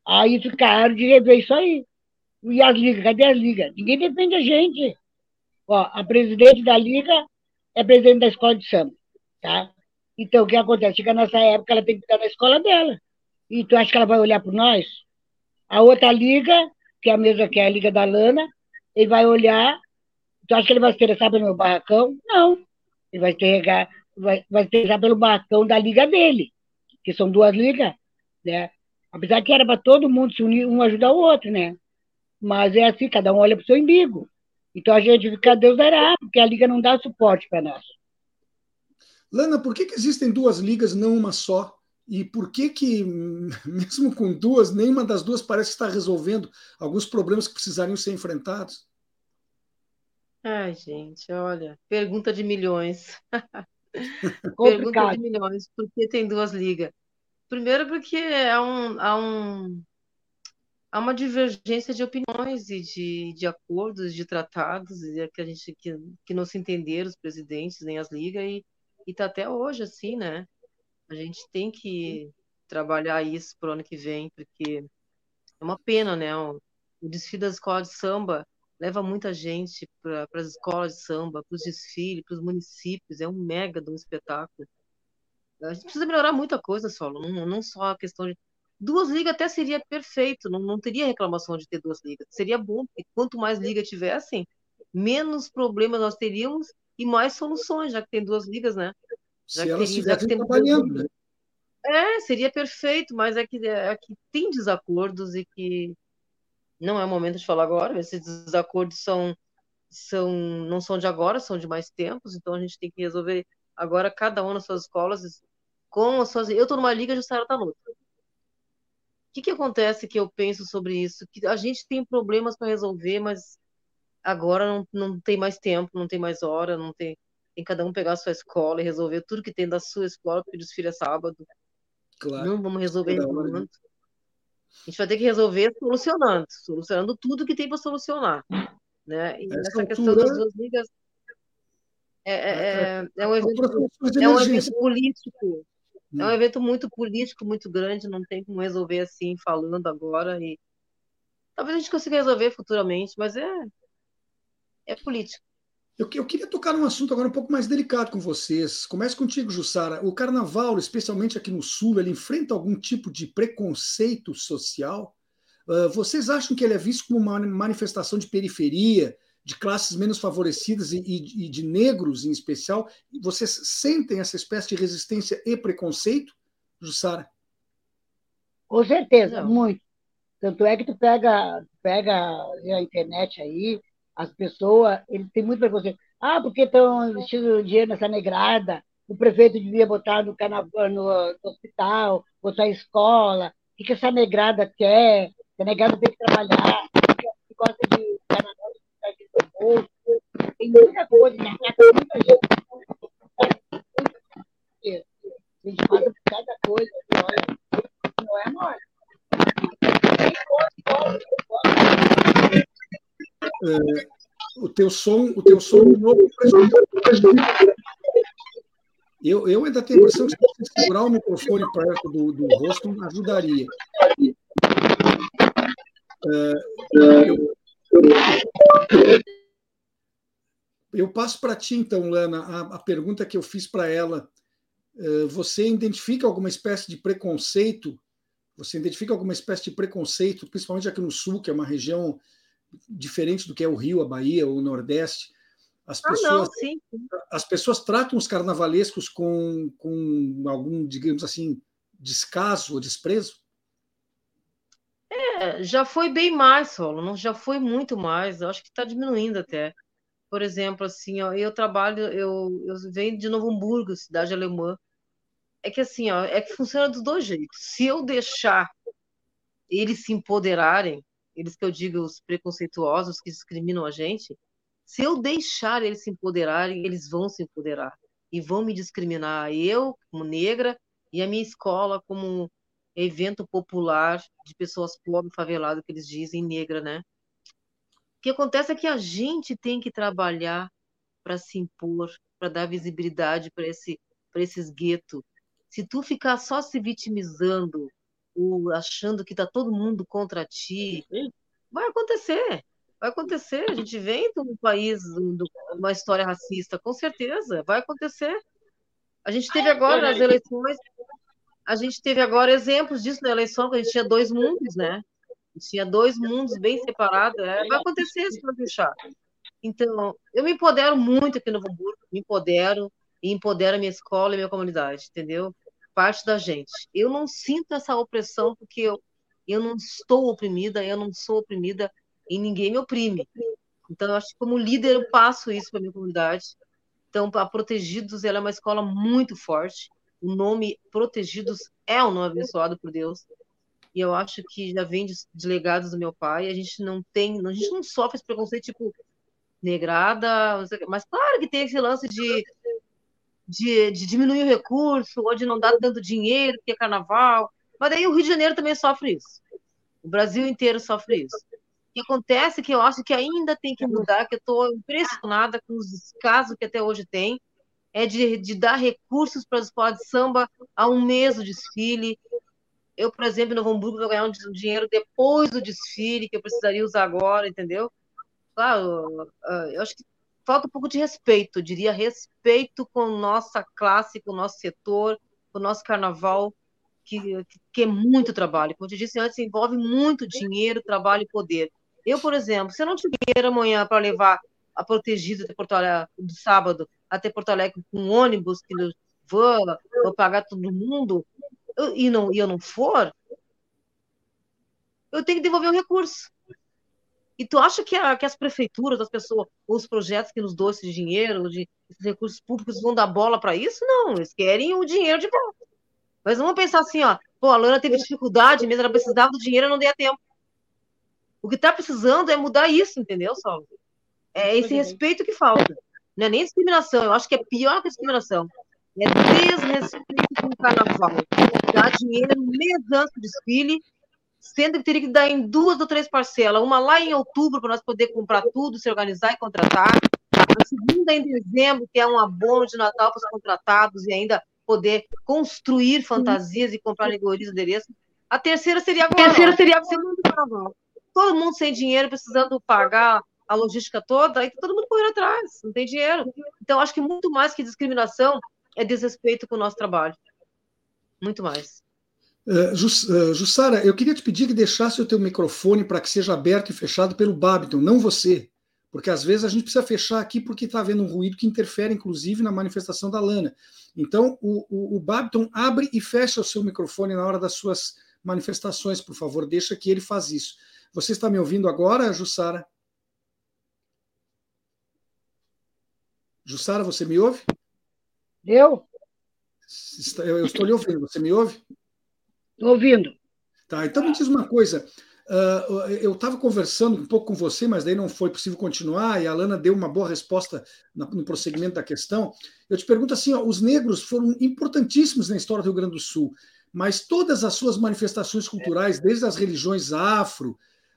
Aí ficaram de rever isso aí. E as ligas, cadê as ligas? Ninguém depende da gente. Ó, a presidente da liga é presidente da escola de samba, tá? Então, o que acontece? Chega nessa época, ela tem que estar na escola dela. E tu acha que ela vai olhar por nós? A outra liga, que é a mesma que é a liga da Lana, ele vai olhar Tu acha que ele vai se interessar pelo meu barracão? Não. Ele vai, ter, vai, vai interessar pelo barracão da liga dele, que são duas ligas, né? Apesar que era para todo mundo se unir, um ajudar o outro, né? Mas é assim, cada um olha para o seu umbigo. Então a gente fica, Deus dará, porque a liga não dá suporte para nós. Lana, por que, que existem duas ligas, não uma só? E por que que, mesmo com duas, nenhuma das duas parece estar resolvendo alguns problemas que precisariam ser enfrentados? Ai, gente, olha, pergunta de milhões. pergunta de milhões, por que tem duas ligas? Primeiro porque há, um, há, um, há uma divergência de opiniões e de, de acordos, de tratados, e que a gente que, que não se entenderam, os presidentes, nem as ligas, e está até hoje assim, né? A gente tem que trabalhar isso para o ano que vem, porque é uma pena, né? O, o desfile das escolas de samba leva muita gente para as escolas de samba, para os desfiles, para os municípios, é um mega de um espetáculo. A gente precisa melhorar muita coisa, Solo, não, não só a questão de. Duas ligas até seria perfeito, não, não teria reclamação de ter duas ligas. Seria bom, porque quanto mais ligas tivessem, menos problemas nós teríamos e mais soluções, já que tem duas ligas, né? Já Se elas estivessem trabalhando, né? É, seria perfeito, mas é que, é que tem desacordos e que não é o momento de falar agora, esses desacordos são, são, não são de agora, são de mais tempos, então a gente tem que resolver agora cada um nas suas escolas, com as suas. Eu estou numa liga de Sara da Luta. O que, que acontece que eu penso sobre isso? Que a gente tem problemas para resolver, mas agora não, não tem mais tempo, não tem mais hora, não tem. Tem cada um pegar a sua escola e resolver tudo que tem da sua escola, porque desfile é sábado. Claro. Não vamos resolver enquanto. A gente vai ter que resolver solucionando, solucionando tudo que tem para solucionar. Né? E essa, essa questão das duas ligas. É, é, é, um evento, é um evento político. É um hum. evento muito político, muito grande, não tem como resolver assim, falando agora. E talvez a gente consiga resolver futuramente, mas é, é político. Eu, eu, queria tocar num assunto agora um pouco mais delicado com vocês. Começo contigo, Jussara. O carnaval, especialmente aqui no Sul, ele enfrenta algum tipo de preconceito social? Uh, vocês acham que ele é visto como uma manifestação de periferia, de classes menos favorecidas e, e, e de negros em especial? Vocês sentem essa espécie de resistência e preconceito, Jussara? Com certeza, Não. muito. Tanto é que tu pega, pega a internet aí, as pessoas, ele tem muito preconceito. Ah, porque estão investindo dinheiro nessa negrada, o prefeito devia botar no, no, no hospital, botar escola, o que, essa negrada quer? A negrada tem que trabalhar, que gosta de carnaval, de tem muita coisa, né? muita gente. A gente passa por cada coisa, olha, não é mole. É, o teu som, o teu som novo eu, eu ainda tenho a impressão que se você segurar o microfone perto do, do rosto, ajudaria. É, eu, passo para ti, então, Lana, a, a, pergunta que eu fiz para ela. É, você identifica alguma espécie de preconceito? Você identifica alguma espécie de preconceito, principalmente aqui no Sul, que é uma região diferente do que é o Rio, a Bahia ou o Nordeste. As pessoas, ah, não, as pessoas tratam os carnavalescos com, com algum, digamos assim, descaso ou desprezo? É, já foi bem mais, não já foi muito mais, eu acho que está diminuindo até. Por exemplo, assim, ó, eu trabalho, eu, eu venho de Novo Hamburgo, cidade alemã. É que assim, ó, é que funciona dos dois jeitos. Se eu deixar eles se empoderarem, eles que eu digo os preconceituosos que discriminam a gente, se eu deixar eles se empoderarem, eles vão se empoderar e vão me discriminar. Eu, como negra, e a minha escola como evento popular de pessoas pobres, faveladas, que eles dizem, negra, né? O que acontece é que a gente tem que trabalhar para se impor, para dar visibilidade para esse, esses guetos. Se tu ficar só se vitimizando, ou achando que está todo mundo contra ti, vai acontecer. Vai acontecer. A gente vem de um país, de uma história racista, com certeza, vai acontecer. A gente teve agora nas eleições, a gente teve agora exemplos disso na eleição, que a gente tinha dois mundos, né? Tinha dois mundos bem separados. É, vai acontecer se não deixar. Então, eu me empodero muito aqui no Hamburgo, me empodero e empodero a minha escola e minha comunidade, entendeu? Parte da gente. Eu não sinto essa opressão porque eu, eu não estou oprimida, eu não sou oprimida e ninguém me oprime. Então, eu acho que como líder eu passo isso para minha comunidade. Então, a Protegidos ela é uma escola muito forte. O nome Protegidos é um nome abençoado por Deus. E eu acho que já vem de, de legados do meu pai. A gente não tem, a gente não sofre esse preconceito tipo negrada, mas claro que tem esse lance de de, de diminuir o recurso, ou de não dar tanto dinheiro, que é carnaval. Mas daí o Rio de Janeiro também sofre isso. O Brasil inteiro sofre isso. O que acontece é que eu acho que ainda tem que mudar, que eu estou impressionada com os casos que até hoje tem, é de, de dar recursos para as escolas de samba a um mês do desfile. Eu, por exemplo, em Novo Hamburgo, vou ganhar um dinheiro depois do desfile, que eu precisaria usar agora, entendeu? Claro, eu acho que falta um pouco de respeito, eu diria respeito com nossa classe, com o nosso setor, com o nosso carnaval, que, que é muito trabalho. Como eu te disse antes, envolve muito dinheiro, trabalho e poder. Eu, por exemplo, se eu não tiver amanhã para levar a protegida de Porto Alegre, do sábado até Porto Alegre com um ônibus que vou, vou pagar todo mundo, eu, e, não, e eu não for, eu tenho que devolver o recurso. E tu acha que, a, que as prefeituras, as pessoas, os projetos que nos dão esse dinheiro, de, esses recursos públicos, vão dar bola para isso? Não, eles querem o dinheiro de volta. Mas vamos pensar assim, ó, pô, a Lana teve dificuldade mesmo, ela precisava do dinheiro e não deu tempo. O que está precisando é mudar isso, entendeu, Saulo? É esse respeito que falta. Não é nem discriminação, eu acho que é pior que discriminação. É desrespeito com o carnaval. Dar dinheiro no mês antes do desfile sendo que teria que dar em duas ou três parcelas, uma lá em outubro para nós poder comprar tudo, se organizar e contratar, a segunda em dezembro, que é um abono de Natal para os contratados e ainda poder construir fantasias e comprar alegoria de adereço. A terceira seria a terceira seria a segunda carnaval. Todo mundo sem dinheiro, precisando pagar a logística toda, aí todo mundo correndo atrás, não tem dinheiro. Então, acho que muito mais que discriminação é desrespeito com o nosso trabalho. Muito mais. Uh, Jussara, eu queria te pedir que deixasse o teu microfone para que seja aberto e fechado pelo Babiton, não você. Porque às vezes a gente precisa fechar aqui porque está havendo um ruído que interfere, inclusive, na manifestação da Lana. Então, o, o, o Babiton abre e fecha o seu microfone na hora das suas manifestações, por favor, deixa que ele faz isso. Você está me ouvindo agora, Jussara? Jussara, você me ouve? Eu? Eu estou lhe ouvindo, você me ouve? Estou ouvindo. Tá, então me diz uma coisa. Uh, eu estava conversando um pouco com você, mas daí não foi possível continuar, e a Alana deu uma boa resposta no prosseguimento da questão. Eu te pergunto assim: ó, os negros foram importantíssimos na história do Rio Grande do Sul, mas todas as suas manifestações culturais, desde as religiões afro,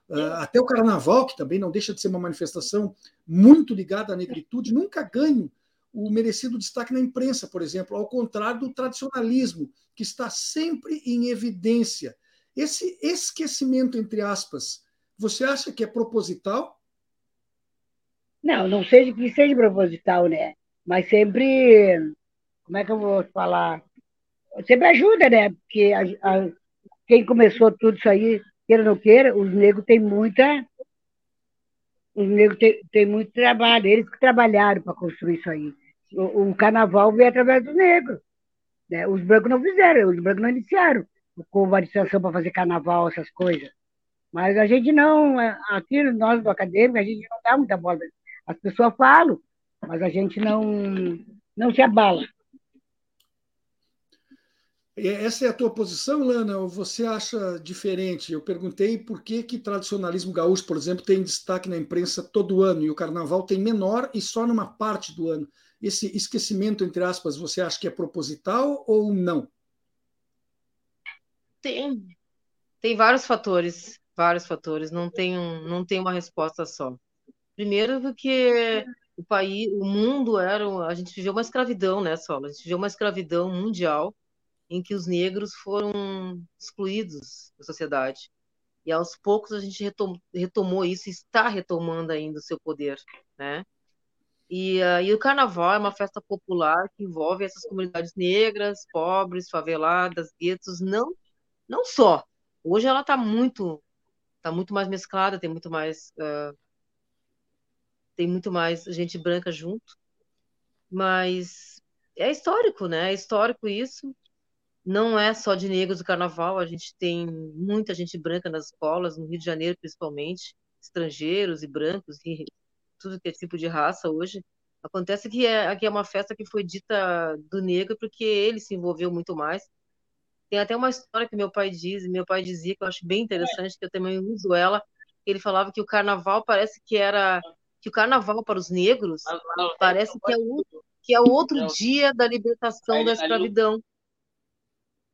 uh, até o carnaval, que também não deixa de ser uma manifestação muito ligada à negritude, nunca ganham o merecido destaque na imprensa, por exemplo, ao contrário do tradicionalismo, que está sempre em evidência. Esse esquecimento, entre aspas, você acha que é proposital? Não, não seja que seja proposital, né? Mas sempre, como é que eu vou falar? Sempre ajuda, né? Porque a, a, quem começou tudo isso aí, queira ou não queira, os negros têm muita. Os negros têm, têm muito trabalho, eles que trabalharam para construir isso aí. O, o carnaval veio através dos negros. Né? Os brancos não fizeram, os brancos não iniciaram com variação para fazer carnaval, essas coisas. Mas a gente não, é, aqui nós do acadêmico, a gente não dá muita bola. As pessoas falam, mas a gente não, não se abala. Essa é a tua posição, Lana, ou você acha diferente? Eu perguntei por que, que tradicionalismo gaúcho, por exemplo, tem destaque na imprensa todo ano e o carnaval tem menor e só numa parte do ano. Esse esquecimento, entre aspas, você acha que é proposital ou não? Tem, tem vários fatores, vários fatores. Não tem, um, não tem uma resposta só. Primeiro, porque o país, o mundo era, a gente viveu uma escravidão, né, Sola? A gente viveu uma escravidão mundial em que os negros foram excluídos da sociedade. E aos poucos a gente retomou, retomou isso e está retomando ainda o seu poder, né? E, uh, e, o carnaval é uma festa popular que envolve essas comunidades negras, pobres, faveladas, guetos, não não só. Hoje ela está muito, tá muito mais mesclada, tem muito mais, uh, tem muito mais gente branca junto, mas é histórico, né? É histórico isso. Não é só de negros o carnaval, a gente tem muita gente branca nas escolas, no Rio de Janeiro principalmente, estrangeiros e brancos e tudo que é tipo de raça hoje. Acontece que é, aqui é uma festa que foi dita do negro porque ele se envolveu muito mais tem até uma história que meu pai diz, meu pai dizia que eu acho bem interessante, que eu também uso ela. Ele falava que o carnaval parece que era que o carnaval para os negros parece que é o que é o outro dia da libertação da escravidão.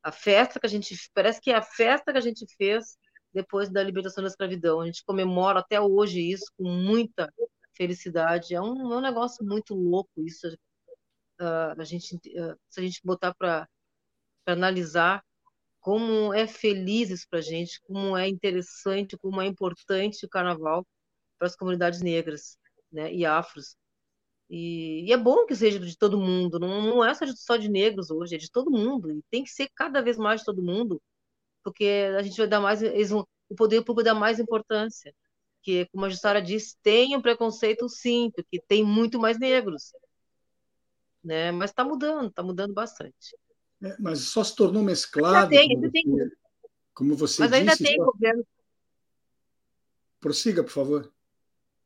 A festa que a gente parece que é a festa que a gente fez depois da libertação da escravidão. A gente comemora até hoje isso com muita felicidade. É um, é um negócio muito louco isso. Uh, a gente, uh, se a gente botar para analisar como é feliz isso para a gente, como é interessante, como é importante o carnaval para as comunidades negras né, e afros. E, e, é bom que seja de todo mundo, não, não é só de, só de negros hoje, é de todo mundo, e tem que ser cada vez mais de todo mundo, porque a gente vai dar mais, o poder público dá mais importância. Que, como a Jussara disse, tem um preconceito sim, porque tem muito mais negros. Né? Mas está mudando, está mudando bastante. É, mas só se tornou mesclado. Tem, ainda tem. Como você mas disse. ainda tem só... governo. Prossiga, por favor.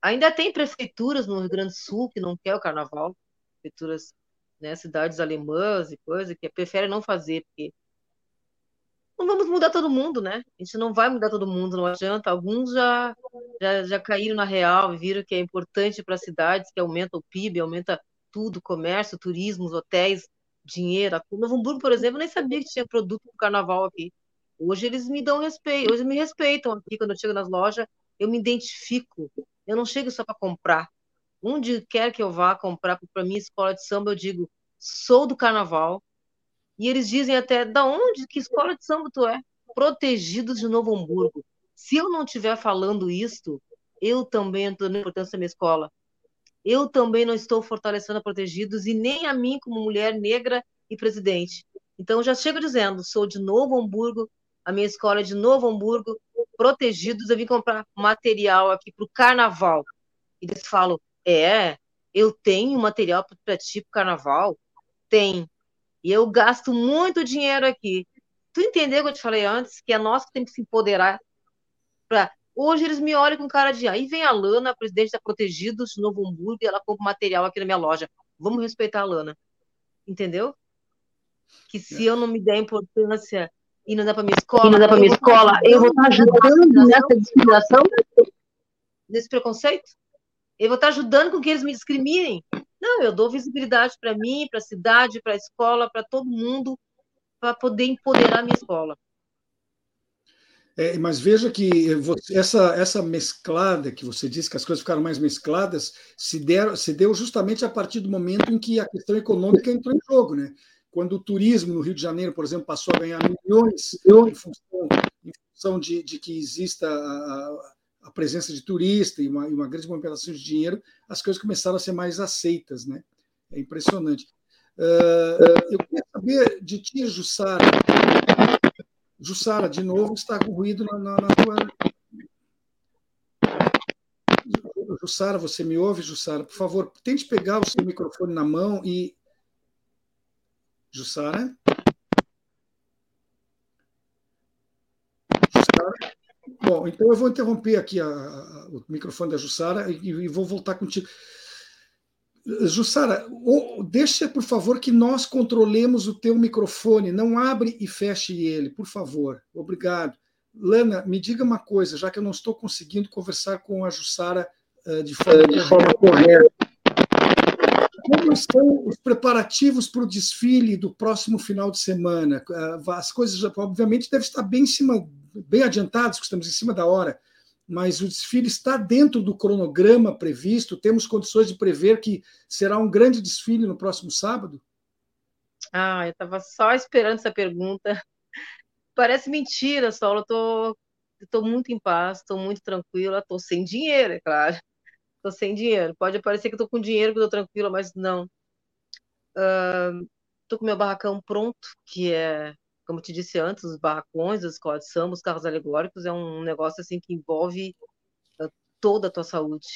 Ainda tem prefeituras no Rio Grande do Sul que não quer o carnaval, prefeituras, né, cidades alemãs e coisa, que preferem não fazer, porque não vamos mudar todo mundo, né? A gente não vai mudar todo mundo, não adianta. Alguns já, já, já caíram na real viram que é importante para as cidades, que aumenta o PIB, aumenta tudo, comércio, turismo, hotéis, dinheiro. O Novo Hamburgo, por exemplo, nem sabia que tinha produto do carnaval aqui. Hoje eles me dão respeito, hoje me respeitam aqui quando eu chego nas lojas, eu me identifico. Eu não chego só para comprar. Onde quer que eu vá comprar para minha escola de samba, eu digo, sou do carnaval. E eles dizem até, da onde, que escola de samba tu é? Protegidos de Novo Hamburgo. Se eu não estiver falando isto, eu também estou dando importância à minha escola. Eu também não estou fortalecendo a Protegidos e nem a mim como mulher negra e presidente. Então, já chego dizendo, sou de Novo Hamburgo, a minha escola é de Novo Hamburgo, protegidos, eu vim comprar material aqui para o carnaval. E eles falam, é, eu tenho material para ti para carnaval? Tem. E eu gasto muito dinheiro aqui. Tu entendeu o que eu te falei antes? Que é nós que temos que se empoderar. Pra... Hoje eles me olham com cara de. Aí vem a Lana, a presidente da Protegidos de Novo Hamburgo, e ela compra material aqui na minha loja. Vamos respeitar a Lana. Entendeu? Que se eu não me der importância e não dá para minha escola. E não dá para minha escola, eu vou estar ajudando nessa discriminação? Nesse preconceito? Eu vou estar ajudando com que eles me discriminem? Não, eu dou visibilidade para mim, para a cidade, para a escola, para todo mundo, para poder empoderar a minha escola. É, mas veja que você, essa, essa mesclada que você disse que as coisas ficaram mais mescladas se, deram, se deu justamente a partir do momento em que a questão econômica entrou em jogo, né? Quando o turismo no Rio de Janeiro, por exemplo, passou a ganhar milhões em função, em função de, de, que exista a, a, presença de turista e uma, e uma grande movimentação de dinheiro, as coisas começaram a ser mais aceitas, né? É impressionante. Uh, eu queria saber de ti, Jussara. Jussara, de novo, está com ruído na, na, na tua. Jussara, você me ouve, Jussara? Por favor, tente pegar o seu microfone na mão e Jussara? Jussara? Bom, então eu vou interromper aqui a, a, o microfone da Jussara e, e, vou voltar contigo. Jussara, deixa, por favor, que nós controlemos o teu microfone. Não abre e feche ele, por favor. Obrigado. Lana, me diga uma coisa, já que eu não estou conseguindo conversar com a Jussara uh, de forma, de forma correta. Como estão os preparativos para o desfile do próximo final de semana? Ah, as coisas, obviamente, devem estar bem em cima, bem adiantadas, que estamos em cima da hora, mas o desfile está dentro do cronograma previsto? Temos condições de prever que será um grande desfile no próximo sábado? Ah, eu estava só esperando essa pergunta. Parece mentira, Saulo. Eu estou muito em paz, estou muito tranquila, estou sem dinheiro, é claro tô sem dinheiro. Pode parecer que tô com dinheiro, que tô tranquila, mas não. Uh, tô com meu barracão pronto, que é, como te disse antes, os barracões, as escolas de samba, os carros alegóricos, é um negócio assim que envolve uh, toda a tua saúde,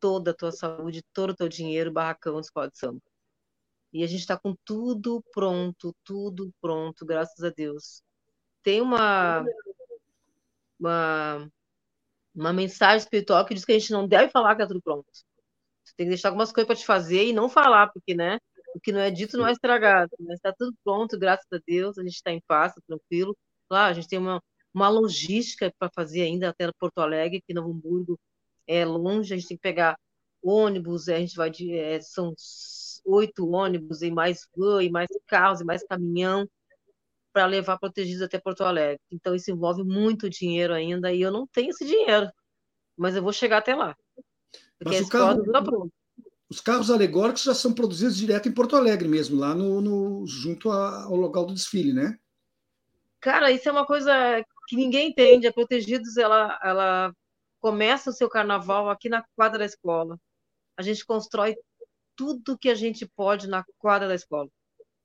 toda a tua saúde, todo o teu dinheiro, barracão, escola de samba. E a gente está com tudo pronto, tudo pronto, graças a Deus. Tem uma, uma uma mensagem espiritual que diz que a gente não deve falar que é tudo pronto. Você tem que deixar algumas coisas para te fazer e não falar, porque, né? O que não é dito não é estragado. Mas está tudo pronto, graças a Deus. A gente está em paz, tá tranquilo. Claro, a gente tem uma, uma logística para fazer ainda até Porto Alegre, que Novo Hamburgo é longe. A gente tem que pegar ônibus, a gente vai de. É, são oito ônibus e mais van, e mais carros, e mais caminhão para levar protegidos até Porto Alegre. Então isso envolve muito dinheiro ainda e eu não tenho esse dinheiro, mas eu vou chegar até lá. Porque mas carro, os carros alegóricos já são produzidos direto em Porto Alegre mesmo, lá no, no junto ao local do desfile, né? Cara, isso é uma coisa que ninguém entende. A Protegidos ela, ela começa o seu carnaval aqui na quadra da escola. A gente constrói tudo que a gente pode na quadra da escola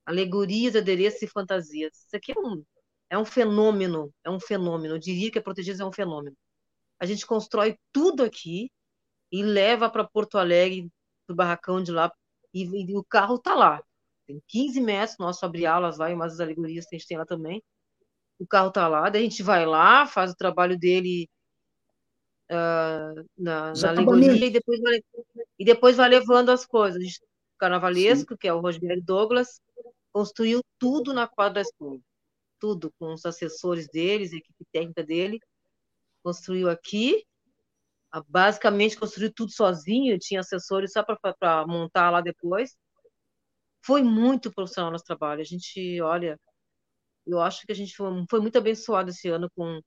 alegorias, adereços e fantasias. Isso aqui é um, é um fenômeno, é um fenômeno. Eu diria que a Protegidos é um fenômeno. A gente constrói tudo aqui e leva para Porto Alegre, do barracão de lá, e, e o carro está lá. Tem 15 metros, nosso abre alas lá, e umas alegorias que a gente tem lá também. O carro está lá, daí a gente vai lá, faz o trabalho dele uh, na, na alegoria e depois, vai, e depois vai levando as coisas. Carnavalesco, Sim. que é o Rogério Douglas, construiu tudo na quadra da escola, tudo, com os assessores deles, a equipe técnica dele, construiu aqui, basicamente construiu tudo sozinho, tinha assessores só para montar lá depois. Foi muito profissional nosso trabalho. A gente, olha, eu acho que a gente foi, foi muito abençoado esse ano com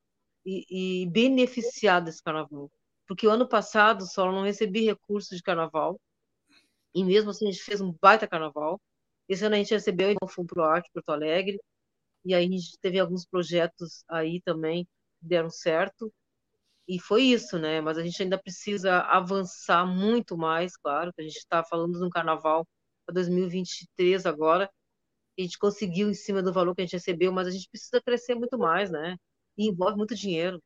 e, e beneficiado desse carnaval. Porque o ano passado só não recebi recursos de carnaval, E mesmo assim, a gente fez um baita carnaval. Esse ano a gente recebeu então, o Fundo Pro Arte Porto Alegre, e aí a gente teve alguns projetos aí também que deram certo. E foi isso, né? Mas a gente ainda precisa avançar muito mais, claro, a gente está falando de um carnaval para 2023 agora. A gente conseguiu em cima do valor que a gente recebeu, mas a gente precisa crescer muito mais, né? E envolve muito dinheiro.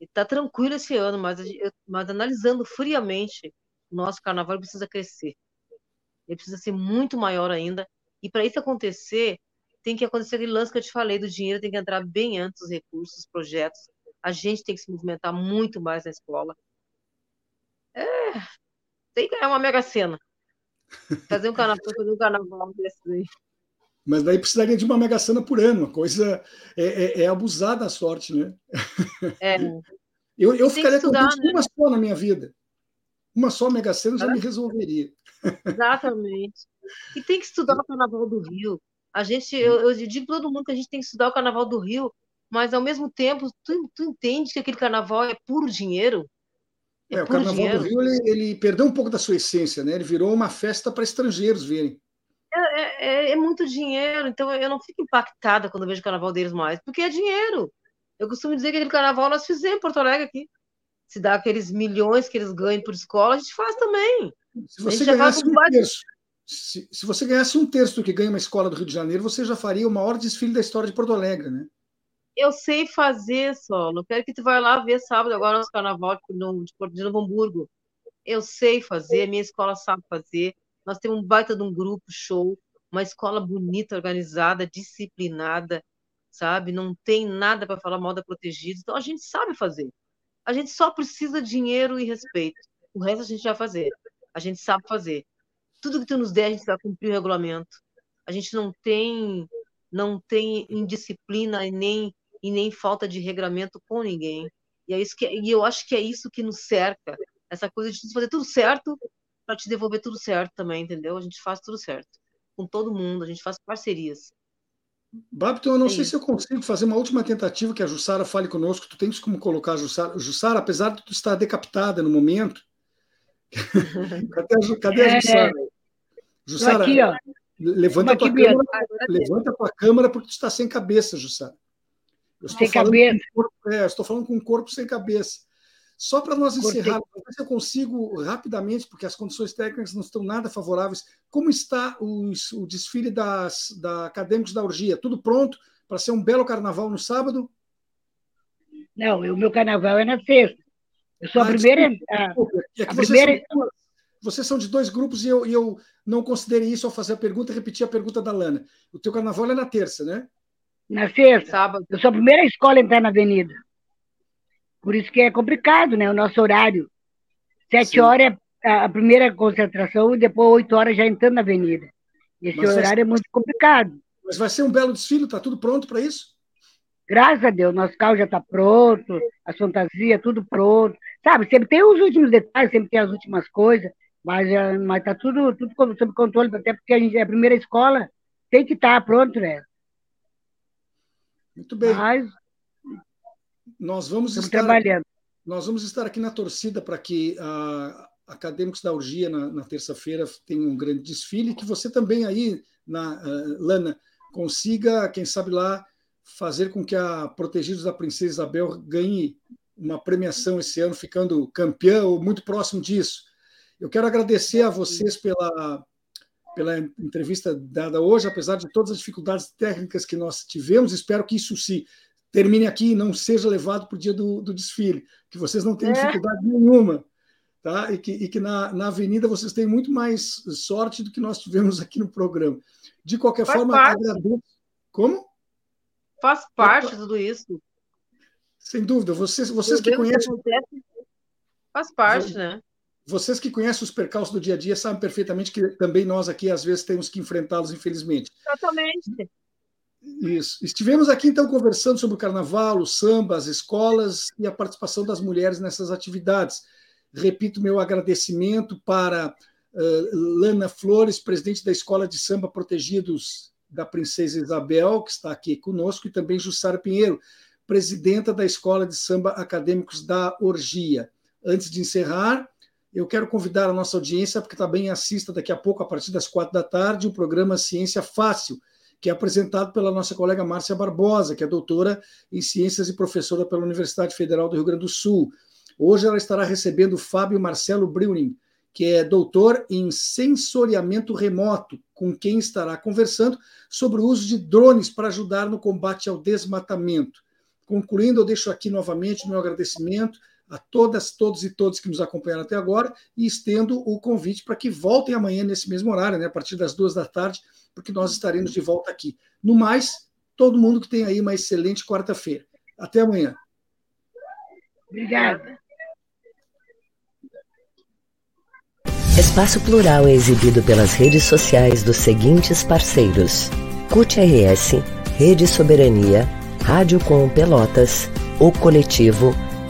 E tá tranquilo esse ano, mas, mas analisando friamente, o nosso carnaval precisa crescer. Ele precisa ser muito maior ainda. E para isso acontecer, tem que acontecer aquele lance que eu te falei do dinheiro, tem que entrar bem antes os recursos, os projetos. A gente tem que se movimentar muito mais na escola. É, tem que ganhar uma mega cena. Fazer um carnaval, fazer um carnaval desse aí. Mas daí precisaria de uma mega sena por ano, uma coisa é, é, é abusar da sorte, né? É. Eu, eu ficaria estudar, contente né? uma só na minha vida. Uma só mega sena já me resolveria. Exatamente. E tem que estudar o Carnaval do Rio. A gente, eu, eu digo para todo mundo que a gente tem que estudar o Carnaval do Rio, mas ao mesmo tempo, tu, tu entende que aquele carnaval é puro dinheiro? É, é o Carnaval dinheiro. do Rio ele, ele, perdeu um pouco da sua essência, né? Ele virou uma festa para estrangeiros verem. É, é, é, é, muito dinheiro, então eu não fico impactada quando vejo o carnaval deles mais, porque é dinheiro. Eu costumo dizer que aquele carnaval nós fizemos em Porto Alegre aqui. Se dá aqueles milhões que eles ganham por escola, a gente faz também. Se você ganhasse um terço, se, se, você ganhasse um terço do que ganha uma escola do Rio de Janeiro, você já faria o maior desfile da história de Porto Alegre, né? Eu sei fazer, Solo. Quero que tu vá lá ver sábado agora nosso carnaval de, de Novo Hamburgo. Eu sei fazer, minha escola sabe fazer. Nós temos um baita de um grupo show, uma escola bonita, organizada, disciplinada, sabe? Não tem nada para falar mal da protegida. Então a gente sabe fazer. A gente só precisa de dinheiro e respeito. O resto a gente vai fazer. A gente sabe fazer. Tudo que tu nos der, a gente vai cumprir o regulamento. A gente não tem não tem indisciplina e nem e nem falta de regramento com ninguém. E é isso que e eu acho que é isso que nos cerca, essa coisa de fazer tudo certo para te devolver tudo certo também, entendeu? A gente faz tudo certo. Com todo mundo, a gente faz parcerias. Babton, eu não é sei isso. se eu consigo fazer uma última tentativa que a Jussara fale conosco. Tu tens como colocar a Jussara? Jussara, apesar de tu estar decapitada no momento. cadê a, cadê a é, Jussara? Jussara, aqui, ó. levanta a tua câmera, levanta a tua câmera porque tu está sem cabeça, Jussara. Eu sem cabeça. Corpo, é, estou falando com um corpo sem cabeça. Só para nós encerrar, ver se eu consigo rapidamente, porque as condições técnicas não estão nada favoráveis. Como está o, o desfile das, da Acadêmicos da Orgia? Tudo pronto para ser um belo carnaval no sábado? Não, o meu carnaval é na sexta. Eu sou ah, a primeira. Desculpa, é a, a primeira... São, vocês são de dois grupos e eu, e eu não considerei isso ao fazer a pergunta e repetir a pergunta da Lana. O teu carnaval é na terça, né? Na sexta. Sábado. Eu sou a primeira escola a entrar na avenida. Por isso que é complicado, né? O nosso horário. Sete Sim. horas é a primeira concentração e depois oito horas já entrando na avenida. Esse Mas horário é muito complicado. Mas vai ser um belo desfile, está tudo pronto para isso? Graças a Deus, nosso carro já está pronto, a fantasia, tudo pronto. Sabe, sempre tem os últimos detalhes, sempre tem as últimas coisas, mas está mas tá tudo, tudo sob controle, até porque a gente é a primeira escola, tem que estar tá pronto, né? Muito bem. Mas nós vamos Estamos estar trabalhando. Nós vamos estar aqui na torcida para que a Acadêmicos da Urgia na, na terça-feira tenha um grande desfile, que você também aí, na uh, Lana, consiga, quem sabe lá, fazer com que a Protegidos da Princesa Isabel ganhe uma premiação esse ano, ficando campeã ou muito próximo disso. Eu quero agradecer a vocês pela, pela entrevista dada hoje, apesar de todas as dificuldades técnicas que nós tivemos. Espero que isso se termine aqui e não seja levado para o dia do, do, desfile, que vocês não tenham é. dificuldade nenhuma, tá? E que, e que na, na avenida vocês têm muito mais sorte do que nós tivemos aqui no programa. De qualquer Faz forma, parte. agradeço. Como? Faz parte de tudo isso. Sem dúvida. Vocês, vocês que conhecem. Faz parte, né? Vocês que conhecem os percalços do dia a dia sabem perfeitamente que também nós aqui, às vezes, temos que enfrentá-los, infelizmente. Exatamente. Isso. Estivemos aqui então conversando sobre o carnaval, o samba, as escolas e a participação das mulheres nessas atividades. Repito meu agradecimento para uh, Lana Flores, presidente da Escola de Samba Protegidos da Princesa Isabel, que está aqui conosco, e também Jussara Pinheiro, presidenta da Escola de Samba Acadêmicos da Orgia. Antes de encerrar, eu quero convidar a nossa audiência, porque também assista daqui a pouco, a partir das quatro da tarde, o programa Ciência Fácil, que é apresentado pela nossa colega Márcia Barbosa, que é doutora em Ciências e professora pela Universidade Federal do Rio Grande do Sul. Hoje ela estará recebendo Fábio Marcelo Breuning, que é doutor em sensoriamento remoto, com quem estará conversando sobre o uso de drones para ajudar no combate ao desmatamento. Concluindo, eu deixo aqui novamente meu agradecimento a todas, todos e todos que nos acompanharam até agora e estendo o convite para que voltem amanhã nesse mesmo horário, né, a partir das duas da tarde, porque nós estaremos de volta aqui. No mais, todo mundo que tem aí uma excelente quarta-feira. Até amanhã. Obrigada. Espaço Plural é exibido pelas redes sociais dos seguintes parceiros: CUT RS, Rede Soberania, Rádio Com Pelotas, O Coletivo,